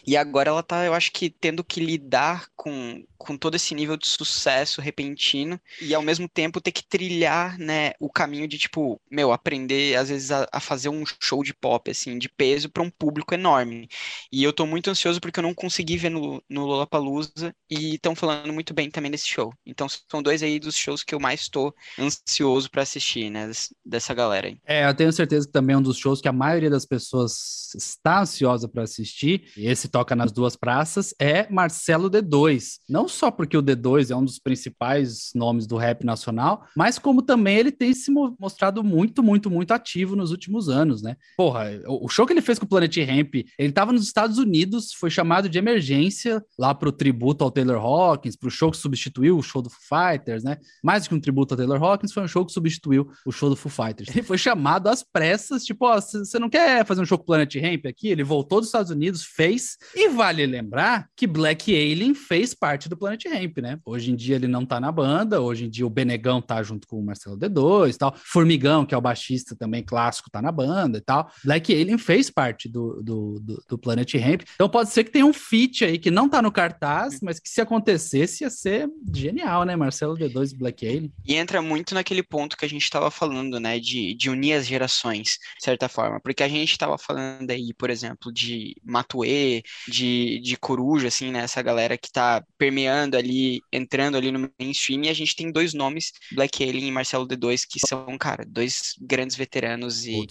E agora ela tá, eu acho que, tendo que lidar com, com todo esse nível de sucesso repentino e ao mesmo tempo ter que trilhar, né, o caminho de, tipo, meu, aprender às vezes a, a fazer um show de pop, assim, de peso para um público enorme. E eu tô muito ansioso porque eu não consegui ver no, no Lollapalooza e estão falando muito bem também desse show. Então são dois aí dos shows que eu mais tô ansioso para assistir, né, dessa galera aí. É, eu tenho certeza que também é um dos shows que a maioria das pessoas está ansiosa para assistir, e esse toca nas duas praças, é Marcelo D2. Não só porque o D2 é um dos principais nomes do rap nacional, mas como também ele tem se mostrado muito, muito, muito ativo nos últimos anos, né? Porra, o show que ele fez com o Planet Ramp, ele tava nos Estados Unidos, foi chamado de emergência lá pro tributo ao Taylor Hawkins, pro show que substituiu o show do Foo Fighters, né? Mais do que um tributo ao Taylor Hawkins, foi um show que substituiu o show do Foo Fighters. Ele foi chamado às pressas, tipo, ó, você não quer fazer um show com o Planet Ramp aqui? Ele voltou dos Estados Unidos, fez, e vale lembrar que Black Alien fez parte do Planet Ramp, né? Hoje em dia ele não tá na banda, hoje em dia o Benegão tá junto com o Marcelo D2 e tal. Formigão, que é o baixista também clássico, tá na banda e tal. Black Alien fez parte do, do, do, do Planet Ramp. Então pode ser que tenha um feat aí que não tá no cartaz, mas que se acontecesse ia ser genial, né? Marcelo D2 e Black Alien. E entra muito naquele ponto que a gente tava falando, né? De, de unir as gerações, de certa forma. Porque a gente tava falando aí, por exemplo, de Matue, de, de Coruja, assim, né? Essa galera que tá permeando ali, entrando ali no mainstream, e a gente tem dois nomes, Black Alien e Marcelo D2, que são, cara, dois grandes veteranos e,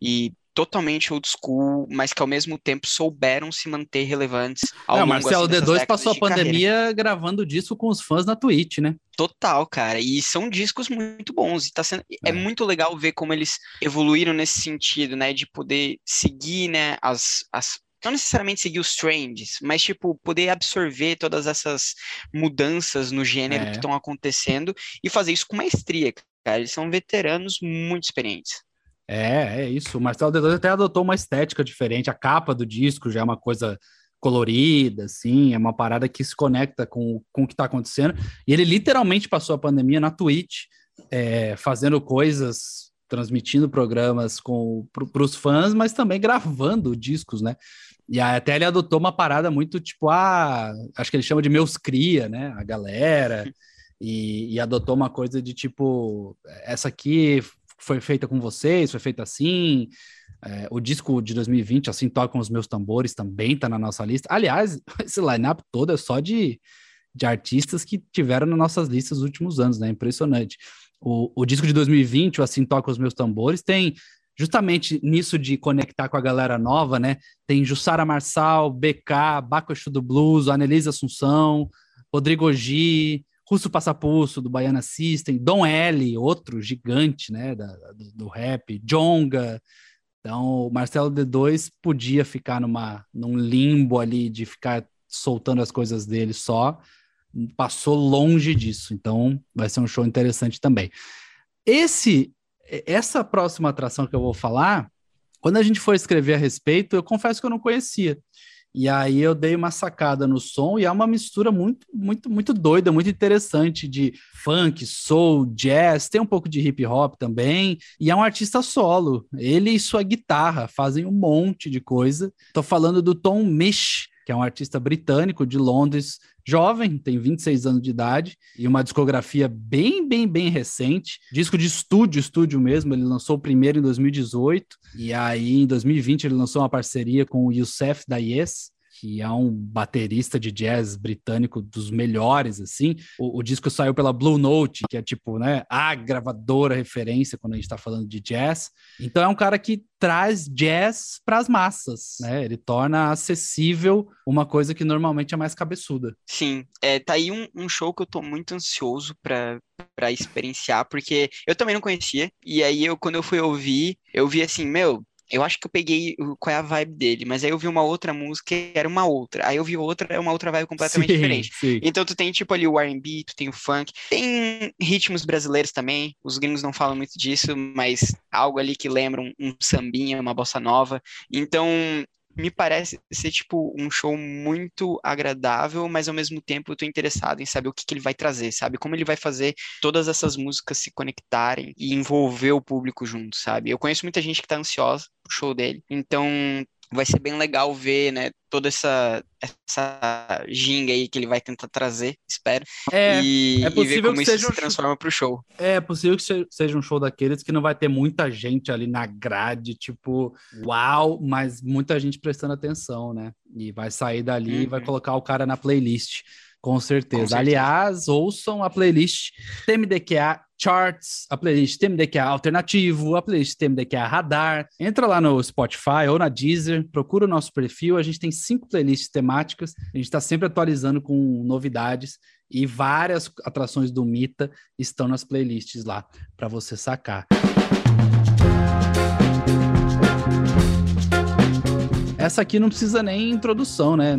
e totalmente old school, mas que ao mesmo tempo souberam se manter relevantes ao é, longo Marcelo assim, D2 passou a pandemia carreira. gravando disco com os fãs na Twitch, né? Total, cara. E são discos muito bons. E tá sendo. É. é. muito legal ver como eles evoluíram nesse sentido, né? De poder seguir, né, as, as, não necessariamente seguir os trends, mas tipo poder absorver todas essas mudanças no gênero é. que estão acontecendo e fazer isso com maestria, cara. Eles são veteranos muito experientes. É, é isso. O Marcelo D2 até adotou uma estética diferente. A capa do disco já é uma coisa colorida, assim, é uma parada que se conecta com, com o que está acontecendo. E ele literalmente passou a pandemia na Twitch, é, fazendo coisas, transmitindo programas para os fãs, mas também gravando discos, né? E até ele adotou uma parada muito tipo, ah, acho que ele chama de meus cria, né? A galera. E, e, adotou uma coisa de tipo, essa aqui foi feita com vocês, foi feita assim. É, o disco de 2020, assim, Tocam os Meus Tambores, também tá na nossa lista. Aliás, esse line-up todo é só de, de artistas que tiveram nas nossas listas nos últimos anos, né? Impressionante. O, o disco de 2020, o Assim Toca os Meus Tambores, tem justamente nisso de conectar com a galera nova, né? Tem Jussara Marçal, BK, Baco do Blues, Anelise Assunção, Rodrigo G, Russo Passapulso, do Baiana System, Dom L, outro gigante, né, da, do, do, rap, Jonga. Então, o Marcelo D2 podia ficar numa, num limbo ali de ficar soltando as coisas dele só, passou longe disso. Então, vai ser um show interessante também. Esse essa próxima atração que eu vou falar, quando a gente for escrever a respeito, eu confesso que eu não conhecia. E aí eu dei uma sacada no som e é uma mistura muito, muito, muito doida, muito interessante de funk, soul, jazz, tem um pouco de hip hop também. E é um artista solo. Ele e sua guitarra fazem um monte de coisa. Tô falando do Tom Misch, que é um artista britânico de Londres, jovem, tem 26 anos de idade e uma discografia bem, bem, bem recente. Disco de estúdio, estúdio mesmo. Ele lançou o primeiro em 2018 e aí em 2020 ele lançou uma parceria com o Youssef da Yes que é um baterista de jazz britânico dos melhores, assim. O, o, disco saiu pela Blue Note, que é tipo, né, a gravadora referência quando a gente está falando de jazz. Então é um cara que traz jazz para as massas, né? Ele torna acessível uma coisa que normalmente é mais cabeçuda. Sim, é, tá aí um, um show que eu tô muito ansioso para para experienciar, porque eu também não conhecia, e aí eu quando eu fui ouvir, eu vi assim, meu, eu acho que eu peguei qual é a vibe dele, mas aí eu vi uma outra música era uma outra. Aí eu vi outra, é uma outra vibe completamente sim, diferente. Sim. Então tu tem tipo ali o R&B, tu tem o funk, tem ritmos brasileiros também. Os gringos não falam muito disso, mas algo ali que lembra um, um sambinha, uma bossa nova. Então me parece ser, tipo, um show muito agradável, mas ao mesmo tempo eu tô interessado em saber o que, que ele vai trazer, sabe? Como ele vai fazer todas essas músicas se conectarem e envolver o público junto, sabe? Eu conheço muita gente que tá ansiosa pro show dele, então vai ser bem legal ver, né, toda essa, essa ginga aí que ele vai tentar trazer, espero. É, e, é possível e ver como que isso seja se transforma pro show. É possível que seja um show daqueles que não vai ter muita gente ali na grade, tipo, uau, mas muita gente prestando atenção, né? E vai sair dali uhum. e vai uhum. colocar o cara na playlist. Com certeza. Com certeza. Aliás, ouçam a playlist TMDQA Charts, a playlist TMDQA Alternativo, a playlist TMDQA Radar. Entra lá no Spotify ou na Deezer, procura o nosso perfil. A gente tem cinco playlists temáticas. A gente está sempre atualizando com novidades e várias atrações do Mita estão nas playlists lá para você sacar. Essa aqui não precisa nem introdução, né?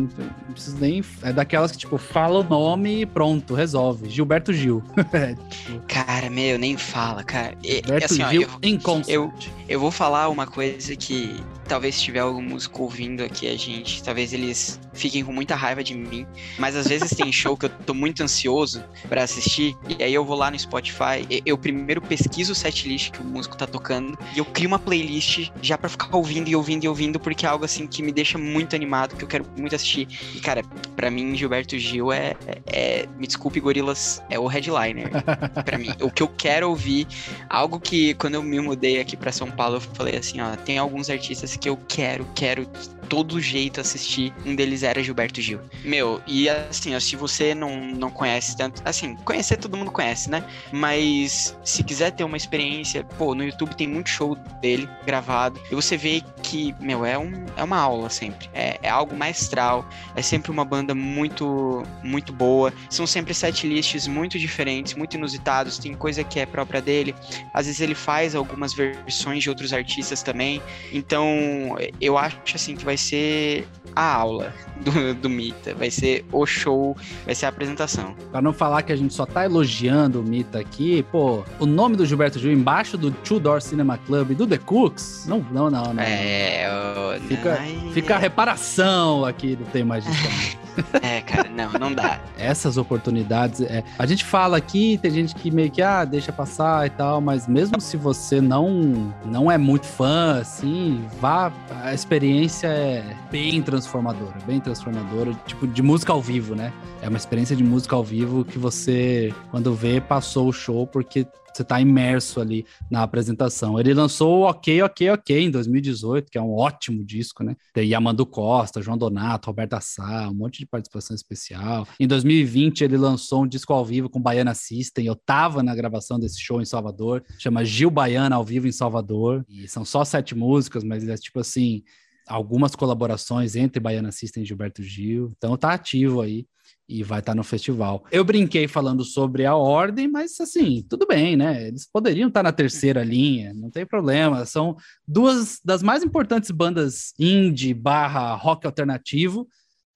Não precisa nem. É daquelas que, tipo, fala o nome e pronto, resolve. Gilberto Gil. é, tipo... Cara, meu, nem fala, cara. Gilberto assim, ó, Gil eu, em concert. Eu, eu vou falar uma coisa que talvez se tiver algum músico ouvindo aqui a gente, talvez eles fiquem com muita raiva de mim, mas às vezes tem show que eu tô muito ansioso para assistir, e aí eu vou lá no Spotify, eu primeiro pesquiso o setlist que o músico tá tocando, e eu crio uma playlist já para ficar ouvindo e ouvindo e ouvindo, porque é algo assim que me deixa muito animado, que eu quero muito assistir. E cara, para mim Gilberto Gil é, é, é, me desculpe Gorilas, é o headliner. para mim, o que eu quero ouvir, algo que quando eu me mudei aqui para São Paulo, eu falei assim, ó, tem alguns artistas que eu quero, quero todo jeito assistir. Um deles era Gilberto Gil. Meu, e assim, ó, se você não, não conhece tanto. Assim, conhecer todo mundo conhece, né? Mas se quiser ter uma experiência, pô, no YouTube tem muito show dele gravado. E você vê que, meu, é, um, é uma aula sempre. É, é algo maestral. É sempre uma banda muito, muito boa. São sempre setlists muito diferentes, muito inusitados. Tem coisa que é própria dele. Às vezes ele faz algumas versões de outros artistas também. Então, eu acho assim que vai ser a aula do, do Mita, vai ser o show, vai ser a apresentação. Para não falar que a gente só tá elogiando o Mita aqui, pô, o nome do Gilberto Gil embaixo do Two Door Cinema Club do The Cooks, não, não, não, não. É, fica, não, fica a reparação aqui do tema de É, cara, não, não dá. Essas oportunidades, é, a gente fala aqui, tem gente que meio que, ah, deixa passar e tal, mas mesmo se você não, não é muito fã, assim, vá, a experiência é bem transformadora, bem transformadora, tipo, de música ao vivo, né? É uma experiência de música ao vivo que você, quando vê, passou o show, porque você está imerso ali na apresentação. Ele lançou o Ok, Ok, Ok em 2018, que é um ótimo disco, né? Tem Yamando Costa, João Donato, Roberta Sá, um monte de participação especial. Em 2020, ele lançou um disco ao vivo com Baiana System. Eu tava na gravação desse show em Salvador, chama Gil Baiana ao vivo em Salvador. E são só sete músicas, mas é tipo assim, algumas colaborações entre Baiana System e Gilberto Gil. Então tá ativo aí e vai estar tá no festival. Eu brinquei falando sobre a ordem, mas assim, tudo bem, né? Eles poderiam estar tá na terceira linha, não tem problema. São duas das mais importantes bandas indie barra rock alternativo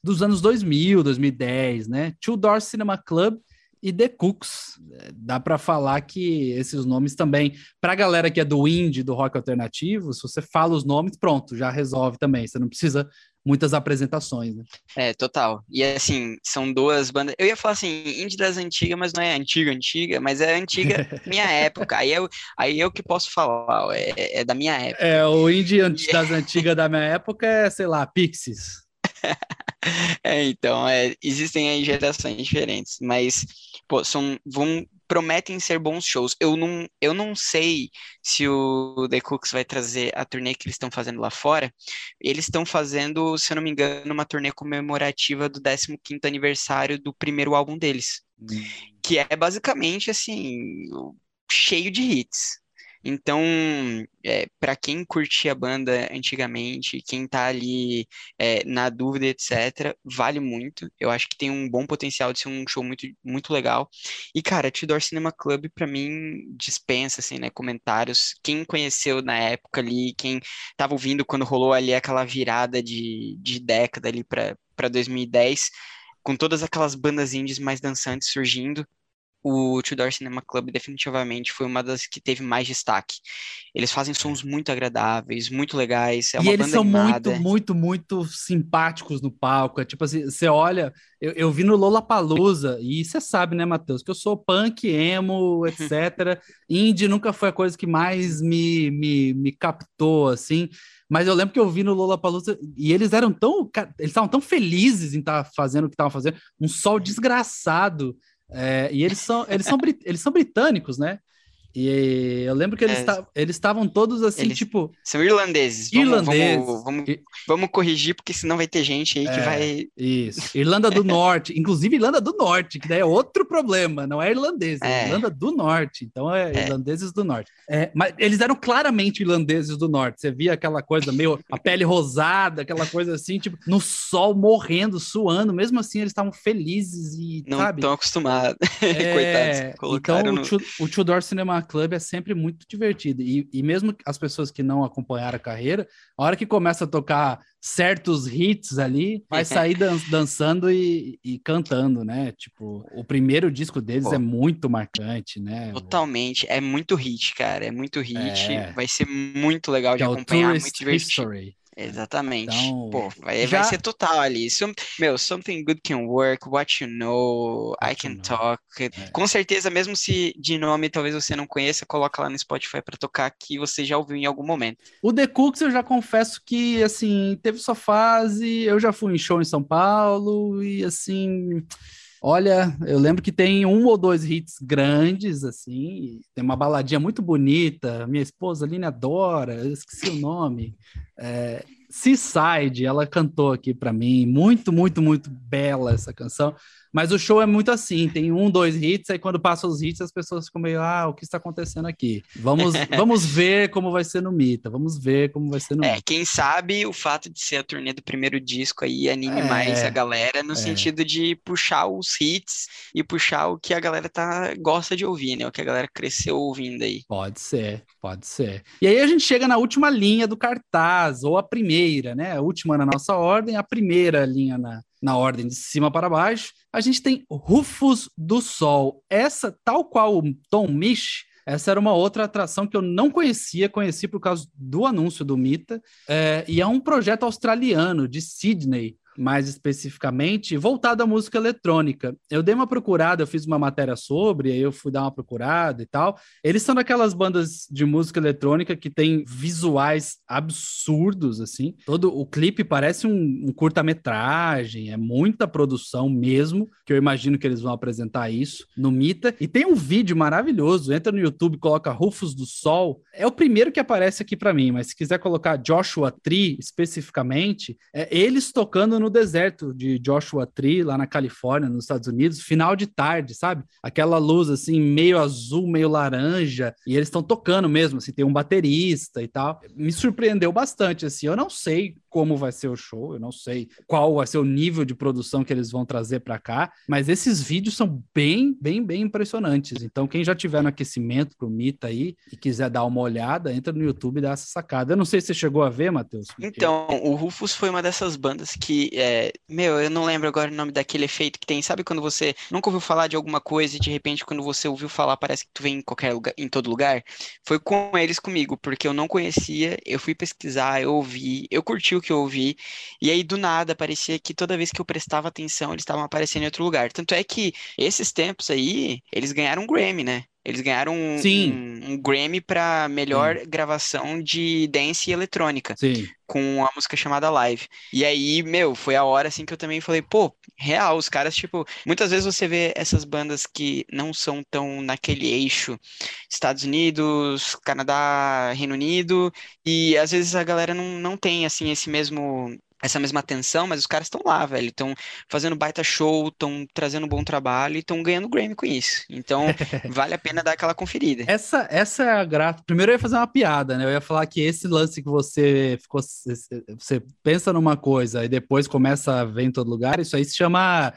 dos anos 2000, 2010, né? Two Door Cinema Club e The Cooks. Dá para falar que esses nomes também, para a galera que é do indie, do rock alternativo, se você fala os nomes, pronto, já resolve também. Você não precisa muitas apresentações, né? É, total. E assim, são duas bandas. Eu ia falar assim, indie das antigas, mas não é antiga, antiga, mas é antiga minha época. Aí eu, aí eu que posso falar, é, é da minha época. É, o indie das antigas da minha época é, sei lá, Pixies. é, então, é, existem aí gerações diferentes, mas, pô, são, vão, prometem ser bons shows. Eu não, eu não sei se o The Cooks vai trazer a turnê que eles estão fazendo lá fora. Eles estão fazendo, se eu não me engano, uma turnê comemorativa do 15º aniversário do primeiro álbum deles. Hum. Que é basicamente, assim, cheio de hits. Então, é, para quem curtia a banda antigamente, quem tá ali é, na dúvida, etc., vale muito. Eu acho que tem um bom potencial de ser um show muito, muito legal. E, cara, Tudor Cinema Club, para mim, dispensa, assim, né, comentários. Quem conheceu na época ali, quem tava ouvindo quando rolou ali aquela virada de, de década ali para 2010, com todas aquelas bandas indies mais dançantes surgindo, o Tudor Cinema Club definitivamente foi uma das que teve mais destaque. Eles fazem sons muito agradáveis, muito legais. É e eles são animada. muito, muito, muito simpáticos no palco. É tipo assim, você olha, eu, eu vi no Lola Palusa e você sabe, né, Matheus, que eu sou punk, emo, etc. Indie nunca foi a coisa que mais me, me, me captou, assim. Mas eu lembro que eu vi no Lola Palusa e eles eram tão, eles estavam tão felizes em estar tá fazendo o que estavam fazendo, um sol desgraçado. É, e eles são, eles, são, eles são britânicos, né? E eu lembro que eles é, estavam todos assim, eles tipo. São irlandeses. Irlandeses. Vamos, vamos, vamos, vamos, corrigir, porque senão vai ter gente aí é, que vai. Isso. Irlanda do Norte. Inclusive Irlanda do Norte, que daí é outro problema. Não é irlandês, é, é. Irlanda do Norte. Então é, é. irlandeses do Norte. É, mas eles eram claramente irlandeses do Norte. Você via aquela coisa meio. a pele rosada, aquela coisa assim, tipo, no sol, morrendo, suando. Mesmo assim, eles estavam felizes e. Não estão acostumados. Coitados. Colocaram então, no... o Tudor Cinema Club é sempre muito divertido. E, e mesmo as pessoas que não acompanharam a carreira, a hora que começa a tocar certos hits ali, vai sair dan dançando e, e, cantando, né? Tipo, o primeiro disco deles Pô. é muito marcante, né? Totalmente. É muito hit, cara. É muito hit. É. Vai ser muito legal de é acompanhar, muito divertido. History. Exatamente. Então, Pô, vai, já... vai ser total ali. Some, meu, Something Good Can Work, What You Know, what I Can know. Talk. É. Com certeza, mesmo se de nome talvez você não conheça, coloca lá no Spotify para tocar que você já ouviu em algum momento. O The Cooks eu já confesso que, assim, teve sua fase, eu já fui em show em São Paulo e, assim... Olha, eu lembro que tem um ou dois hits grandes, assim, tem uma baladinha muito bonita, minha esposa Aline adora, eu esqueci o nome. É, Seaside, ela cantou aqui para mim, muito, muito, muito bela essa canção. Mas o show é muito assim, tem um, dois hits, aí quando passam os hits, as pessoas ficam meio, ah, o que está acontecendo aqui? Vamos, vamos ver como vai ser no Mita, vamos ver como vai ser no É, Mita. quem sabe o fato de ser a turnê do primeiro disco aí anime é, mais a galera, no é. sentido de puxar os hits e puxar o que a galera tá, gosta de ouvir, né? O que a galera cresceu ouvindo aí. Pode ser, pode ser. E aí a gente chega na última linha do cartaz, ou a primeira, né? A última na nossa ordem, a primeira linha na, na ordem de cima para baixo, a gente tem Rufus do Sol. Essa, tal qual o Tom Misch, essa era uma outra atração que eu não conhecia, conheci por causa do anúncio do Mita, é, e é um projeto australiano de Sydney, mais especificamente, voltado à música eletrônica. Eu dei uma procurada, eu fiz uma matéria sobre, aí eu fui dar uma procurada e tal. Eles são daquelas bandas de música eletrônica que tem visuais absurdos, assim. Todo o clipe parece um, um curta-metragem, é muita produção mesmo, que eu imagino que eles vão apresentar isso no Mita. E tem um vídeo maravilhoso, entra no YouTube, coloca Rufus do Sol. É o primeiro que aparece aqui para mim, mas se quiser colocar Joshua Tree especificamente, é eles tocando no deserto de Joshua Tree, lá na Califórnia, nos Estados Unidos, final de tarde, sabe? Aquela luz assim, meio azul, meio laranja, e eles estão tocando mesmo, assim, tem um baterista e tal. Me surpreendeu bastante, assim. Eu não sei como vai ser o show, eu não sei qual vai ser o nível de produção que eles vão trazer para cá, mas esses vídeos são bem, bem, bem impressionantes. Então, quem já tiver no aquecimento pro Mita aí e quiser dar uma olhada, entra no YouTube e dá essa sacada. Eu não sei se você chegou a ver, Matheus. Então, o Rufus foi uma dessas bandas que, é, meu, eu não lembro agora o nome daquele efeito que tem. Sabe quando você nunca ouviu falar de alguma coisa e de repente quando você ouviu falar parece que tu vem em qualquer lugar, em todo lugar? Foi com eles comigo, porque eu não conhecia, eu fui pesquisar, eu ouvi, eu curti que eu ouvi, e aí do nada parecia que toda vez que eu prestava atenção eles estavam aparecendo em outro lugar. Tanto é que esses tempos aí, eles ganharam um Grammy, né? Eles ganharam um, um, um Grammy para melhor Sim. gravação de dance e eletrônica. Sim. Com a música chamada Live. E aí, meu, foi a hora assim que eu também falei, pô, real, os caras, tipo, muitas vezes você vê essas bandas que não são tão naquele eixo Estados Unidos, Canadá, Reino Unido, e às vezes a galera não, não tem, assim, esse mesmo essa mesma atenção, mas os caras estão lá, velho, estão fazendo baita show, estão trazendo um bom trabalho e estão ganhando Grammy com isso. Então, vale a pena dar aquela conferida. Essa, essa é a graça. Primeiro eu ia fazer uma piada, né? Eu ia falar que esse lance que você ficou, você pensa numa coisa e depois começa a ver em todo lugar, isso aí se chama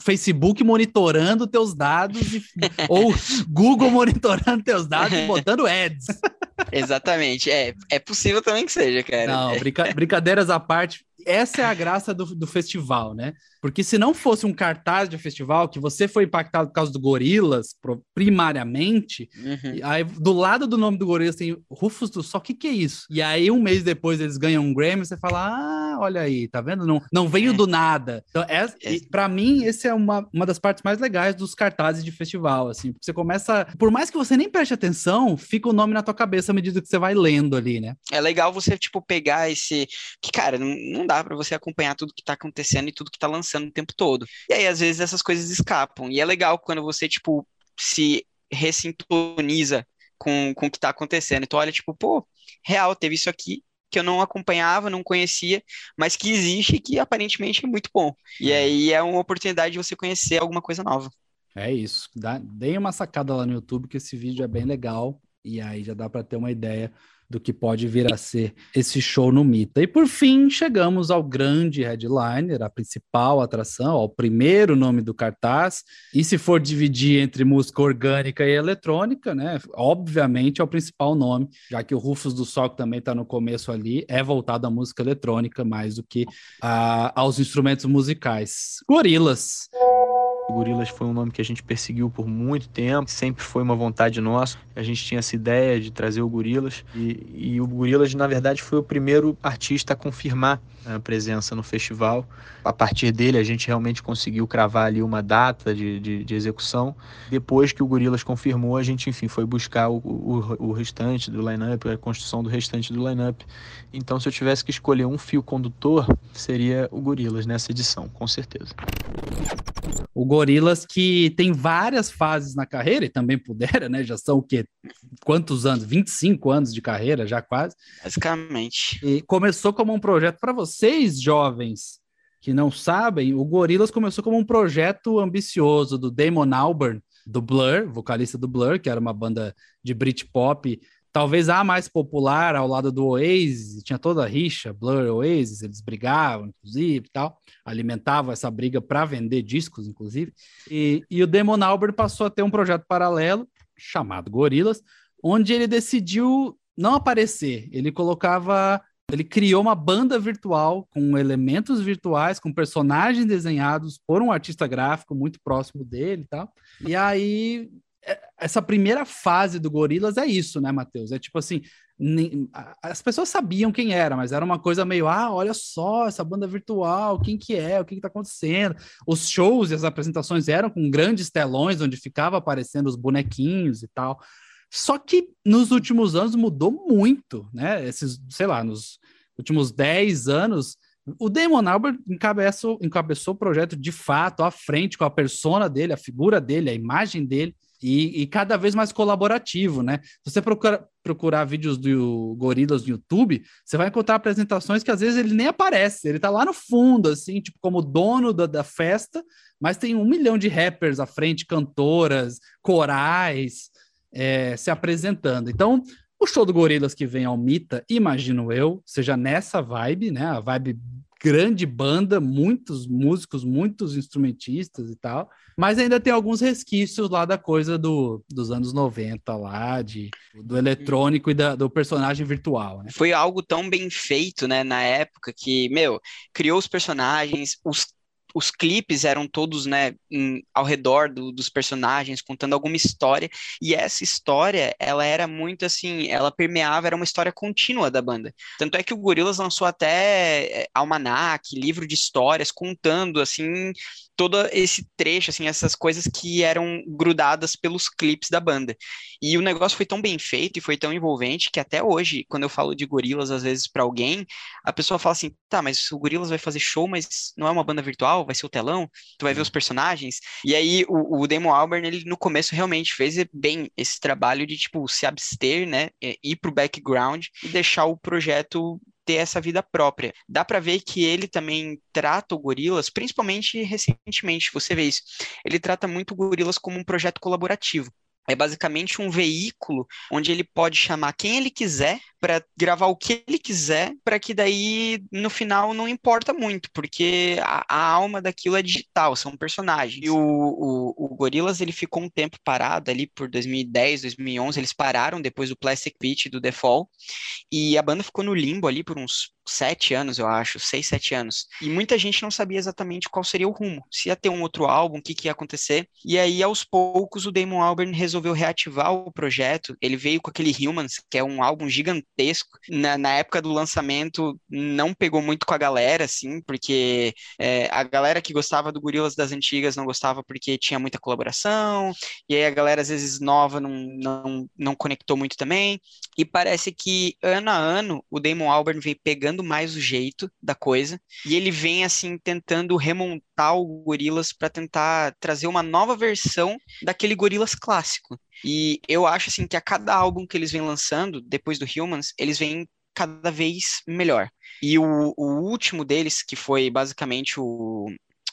Facebook monitorando teus dados e, ou Google monitorando teus dados e botando ads. Exatamente, é, é possível também que seja, cara. Não, brinca, brincadeiras à parte, essa é a graça do, do festival, né? Porque se não fosse um cartaz de festival, que você foi impactado por causa do Gorilas, primariamente, uhum. aí do lado do nome do Gorilas tem Rufus do Sol, o que, que é isso? E aí, um mês depois, eles ganham um Grammy, você fala, ah, olha aí, tá vendo? Não, não veio é. do nada. Então, é, para mim, esse é uma, uma das partes mais legais dos cartazes de festival, assim, porque você começa, por mais que você nem preste atenção, fica o nome na tua cabeça à medida que você vai lendo ali, né? É legal você, tipo, pegar esse, que, cara, não, não dá para você acompanhar tudo que tá acontecendo e tudo que tá lançando o tempo todo. E aí, às vezes, essas coisas escapam. E é legal quando você, tipo, se ressintoniza com, com o que tá acontecendo. Então, olha, tipo, pô, real, teve isso aqui que eu não acompanhava, não conhecia, mas que existe e que aparentemente é muito bom. E é. aí é uma oportunidade de você conhecer alguma coisa nova. É isso. Dá, deem uma sacada lá no YouTube que esse vídeo é bem legal e aí já dá para ter uma ideia do que pode vir a ser esse show no Mita. E por fim, chegamos ao grande headliner, a principal atração, ao primeiro nome do cartaz. E se for dividir entre música orgânica e eletrônica, né? Obviamente é o principal nome, já que o Rufus do Sol que também está no começo ali, é voltado à música eletrônica mais do que a, aos instrumentos musicais. Gorilas. Gorilas foi um nome que a gente perseguiu por muito tempo, sempre foi uma vontade nossa. A gente tinha essa ideia de trazer o Gorilas e, e o Gorilas, na verdade, foi o primeiro artista a confirmar a presença no festival. A partir dele, a gente realmente conseguiu cravar ali uma data de, de, de execução. Depois que o Gorilas confirmou, a gente, enfim, foi buscar o, o, o restante do line-up, a construção do restante do line-up. Então, se eu tivesse que escolher um fio condutor, seria o Gorilas nessa edição, com certeza. O Gorilas que tem várias fases na carreira e também pudera, né? Já são o quê? Quantos anos? 25 anos de carreira, já quase. Basicamente. E começou como um projeto para vocês, jovens, que não sabem, o Gorilas começou como um projeto ambicioso do Damon Albarn, do Blur, vocalista do Blur, que era uma banda de Britpop talvez a mais popular ao lado do Oasis, tinha toda a rixa, Blur Oasis, eles brigavam, inclusive, tal, alimentavam essa briga para vender discos, inclusive, e, e o Damon Albarn passou a ter um projeto paralelo, chamado Gorilas, onde ele decidiu não aparecer, ele colocava ele criou uma banda virtual com elementos virtuais, com personagens desenhados por um artista gráfico muito próximo dele e tal. E aí essa primeira fase do Gorilas é isso, né, Matheus? É tipo assim, as pessoas sabiam quem era, mas era uma coisa meio, ah, olha só, essa banda virtual, quem que é, o que que tá acontecendo? Os shows e as apresentações eram com grandes telões, onde ficava aparecendo os bonequinhos e tal. Só que nos últimos anos mudou muito, né? Esses, sei lá, nos últimos 10 anos, o Damon Albert encabeçou, encabeçou o projeto de fato, à frente, com a persona dele, a figura dele, a imagem dele, e, e, cada vez mais colaborativo, né? Se você procura, procurar vídeos do Gorilas no YouTube, você vai encontrar apresentações que às vezes ele nem aparece, ele tá lá no fundo, assim, tipo, como dono da, da festa, mas tem um milhão de rappers à frente, cantoras, corais, é, se apresentando. Então, o show do Gorilas que vem ao Mita, imagino eu, seja nessa vibe, né? A vibe grande banda, muitos músicos, muitos instrumentistas e tal, mas ainda tem alguns resquícios lá da coisa do, dos anos 90 lá, de, do eletrônico e da, do personagem virtual, né? Foi algo tão bem feito, né, na época que, meu, criou os personagens, os os clipes eram todos, né, em, ao redor do, dos personagens, contando alguma história, e essa história, ela era muito assim, ela permeava, era uma história contínua da banda. Tanto é que o Gorillaz lançou até é, almanac, livro de histórias, contando, assim, todo esse trecho, assim, essas coisas que eram grudadas pelos clipes da banda. E o negócio foi tão bem feito e foi tão envolvente que até hoje, quando eu falo de Gorilas às vezes para alguém, a pessoa fala assim: "Tá, mas o Gorilas vai fazer show, mas não é uma banda virtual, vai ser o telão, tu vai ver os personagens". E aí o, o Demo Albarn, ele no começo realmente fez bem esse trabalho de tipo se abster, né, ir pro background e deixar o projeto ter essa vida própria. Dá para ver que ele também trata o Gorilas, principalmente recentemente, você vê isso. Ele trata muito o Gorilas como um projeto colaborativo. É basicamente um veículo onde ele pode chamar quem ele quiser para gravar o que ele quiser, para que daí no final não importa muito, porque a, a, alma daquilo é digital, são personagens. E o, o, o Gorillaz ele ficou um tempo parado ali por 2010, 2011, eles pararam depois do Plastic Beach do Fall, e a banda ficou no limbo ali por uns sete anos, eu acho, seis, sete anos. E muita gente não sabia exatamente qual seria o rumo, se ia ter um outro álbum, o que, que ia acontecer. E aí, aos poucos, o Damon Albarn resolveu reativar o projeto. Ele veio com aquele Humans, que é um álbum gigantesco. Na, na época do lançamento, não pegou muito com a galera, assim, porque é, a galera que gostava do Gorillaz das antigas não gostava porque tinha muita colaboração, e aí a galera, às vezes, nova não, não, não conectou muito também. E parece que, ano a ano, o Damon Albarn vem pegando pegando mais o jeito da coisa e ele vem assim tentando remontar o Gorilas para tentar trazer uma nova versão daquele Gorilas clássico. E eu acho assim que a cada álbum que eles vêm lançando depois do Humans, eles vêm cada vez melhor. E o, o último deles, que foi basicamente o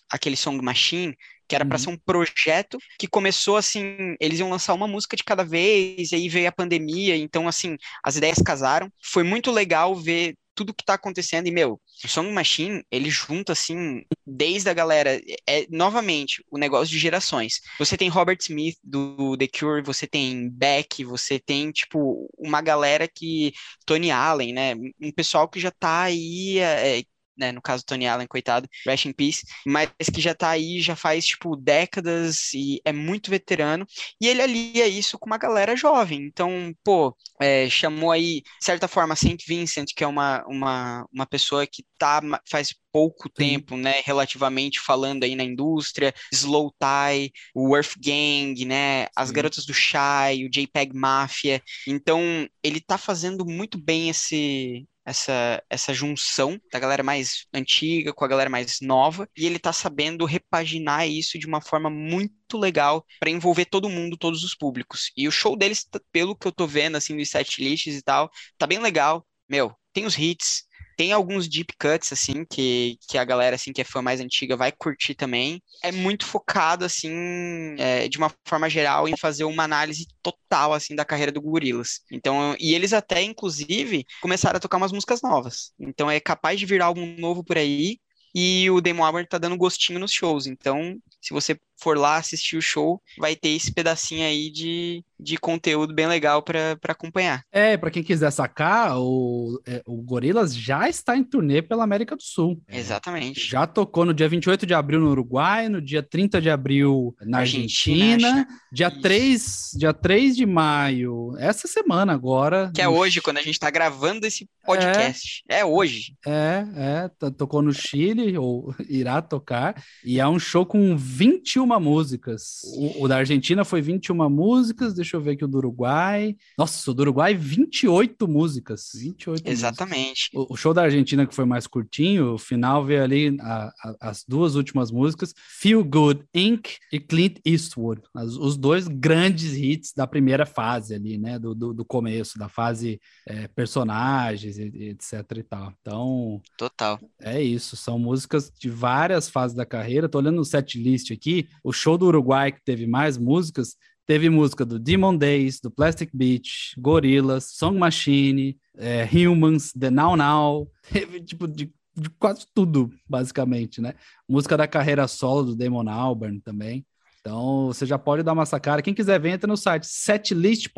aquele Song Machine, que era para uhum. ser um projeto que começou assim, eles iam lançar uma música de cada vez, e aí veio a pandemia, então assim, as ideias casaram. Foi muito legal ver tudo que tá acontecendo. E, meu, o Song Machine, ele junta, assim, desde a galera. É, novamente, o negócio de gerações. Você tem Robert Smith do The Cure, você tem Beck, você tem, tipo, uma galera que. Tony Allen, né? Um pessoal que já tá aí. É, né, no caso Tony Allen, coitado, rest in peace, mas que já tá aí, já faz, tipo, décadas e é muito veterano, e ele alia isso com uma galera jovem, então, pô, é, chamou aí, de certa forma, Saint Vincent, que é uma, uma, uma pessoa que tá, faz pouco tempo, né, relativamente falando aí na indústria, Slow Tie, o Earth Gang, né, as Sim. garotas do Shy, o JPEG Mafia, então ele tá fazendo muito bem esse essa, essa junção da galera mais antiga com a galera mais nova, e ele tá sabendo repaginar isso de uma forma muito legal para envolver todo mundo, todos os públicos. E o show deles, pelo que eu tô vendo, assim, dos set lists e tal, tá bem legal. Meu, tem os hits, tem alguns deep cuts, assim, que, que a galera, assim, que é fã mais antiga vai curtir também. É muito focado, assim, é, de uma forma geral, em fazer uma análise total, assim, da carreira do Gorillaz. Então, e eles até, inclusive, começaram a tocar umas músicas novas. Então, é capaz de vir álbum novo por aí. E o Damon Albarn tá dando gostinho nos shows. Então, se você for lá assistir o show, vai ter esse pedacinho aí de, de conteúdo bem legal para acompanhar. É, para quem quiser sacar, o, é, o Gorilas já está em turnê pela América do Sul. Exatamente. Já tocou no dia 28 de abril no Uruguai, no dia 30 de abril na Argentina, Argentina dia, 3, dia 3 de maio, essa semana agora. Que é hoje, quando a gente está gravando esse podcast. É, é hoje. É, é, tocou no Chile, ou irá tocar, e é um show com 21 músicas. O, o, da Argentina foi 21 músicas, deixa eu ver aqui o do Uruguai. Nossa, o do Uruguai, 28 músicas. 28 Exatamente. Músicas. O, o, show da Argentina, que foi mais curtinho, o final veio ali a, a, as duas últimas músicas, Feel Good Inc. e Clint Eastwood. As, os dois grandes hits da primeira fase ali, né? Do, do, do começo, da fase é, personagens, etc e tal. Então. Total. É isso. São músicas de várias fases da carreira. Tô olhando o set list aqui. O show do Uruguai, que teve mais músicas, teve música do Demon Days, do Plastic Beach, Gorillaz, Song Machine, é, Humans, The Now Now, teve tipo de, de, quase tudo, basicamente, né? Música da carreira solo do Damon Albarn também. Então você já pode dar uma sacada. Quem quiser ver, entra no site setlist.fm.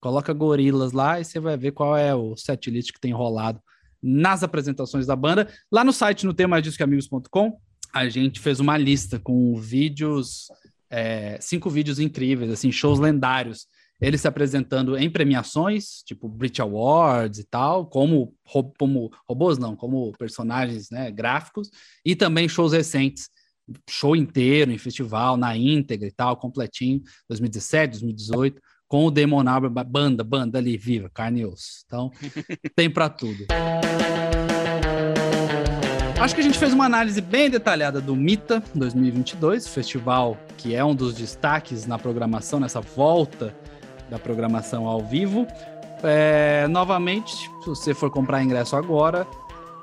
Coloca Gorilas lá e você vai ver qual é o setlist que tem rolado nas apresentações da banda. Lá no site no temasdiscoamigos.com a gente fez uma lista com vídeos, é, cinco vídeos incríveis, assim, shows lendários. Eles se apresentando em premiações, tipo Brit Awards e tal, como, como robôs, não, como personagens né, gráficos, e também shows recentes, show inteiro em festival, na íntegra e tal, completinho, 2017, 2018, com o Demon banda, banda ali, viva, carne e osso. Então, tem para tudo. Acho que a gente fez uma análise bem detalhada do Mita 2022, festival que é um dos destaques na programação, nessa volta da programação ao vivo. É, novamente, se você for comprar ingresso agora,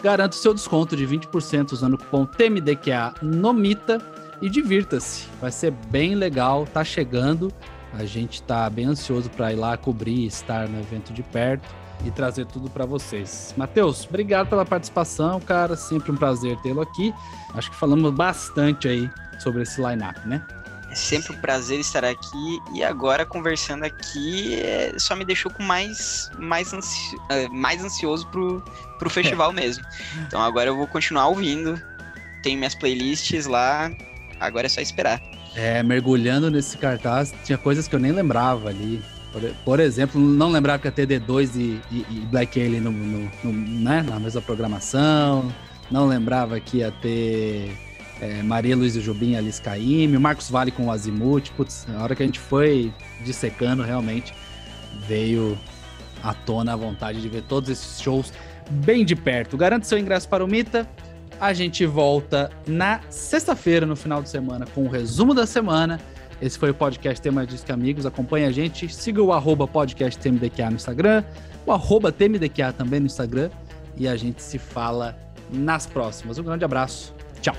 garante o seu desconto de 20% usando o cupom TMDQA no Mita e divirta-se. Vai ser bem legal, tá chegando. A gente está bem ansioso para ir lá cobrir, estar no evento de perto e trazer tudo para vocês. Matheus, obrigado pela participação, cara. Sempre um prazer tê-lo aqui. Acho que falamos bastante aí sobre esse line-up, né? É sempre um prazer estar aqui e agora conversando aqui é, só me deixou com mais mais, ansi é, mais ansioso pro, pro festival mesmo. Então agora eu vou continuar ouvindo. Tenho minhas playlists lá. Agora é só esperar. É, mergulhando nesse cartaz, tinha coisas que eu nem lembrava ali. Por, por exemplo, não lembrava que ia ter D2 e, e, e Black Alien no, no, no, né, na mesma programação. Não lembrava que ia ter é, Maria Luísa Jubim, Alice Caymmi, Marcos Vale com o Azimuth. Putz, na hora que a gente foi dissecando, realmente veio à tona a vontade de ver todos esses shows bem de perto. Garante seu ingresso para o Mita. A gente volta na sexta-feira, no final de semana, com o resumo da semana. Esse foi o podcast Tema Disque Amigos. Acompanhe a gente. Siga o arroba podcast TMDQA no Instagram, o arroba TMDQA também no Instagram. E a gente se fala nas próximas. Um grande abraço. Tchau.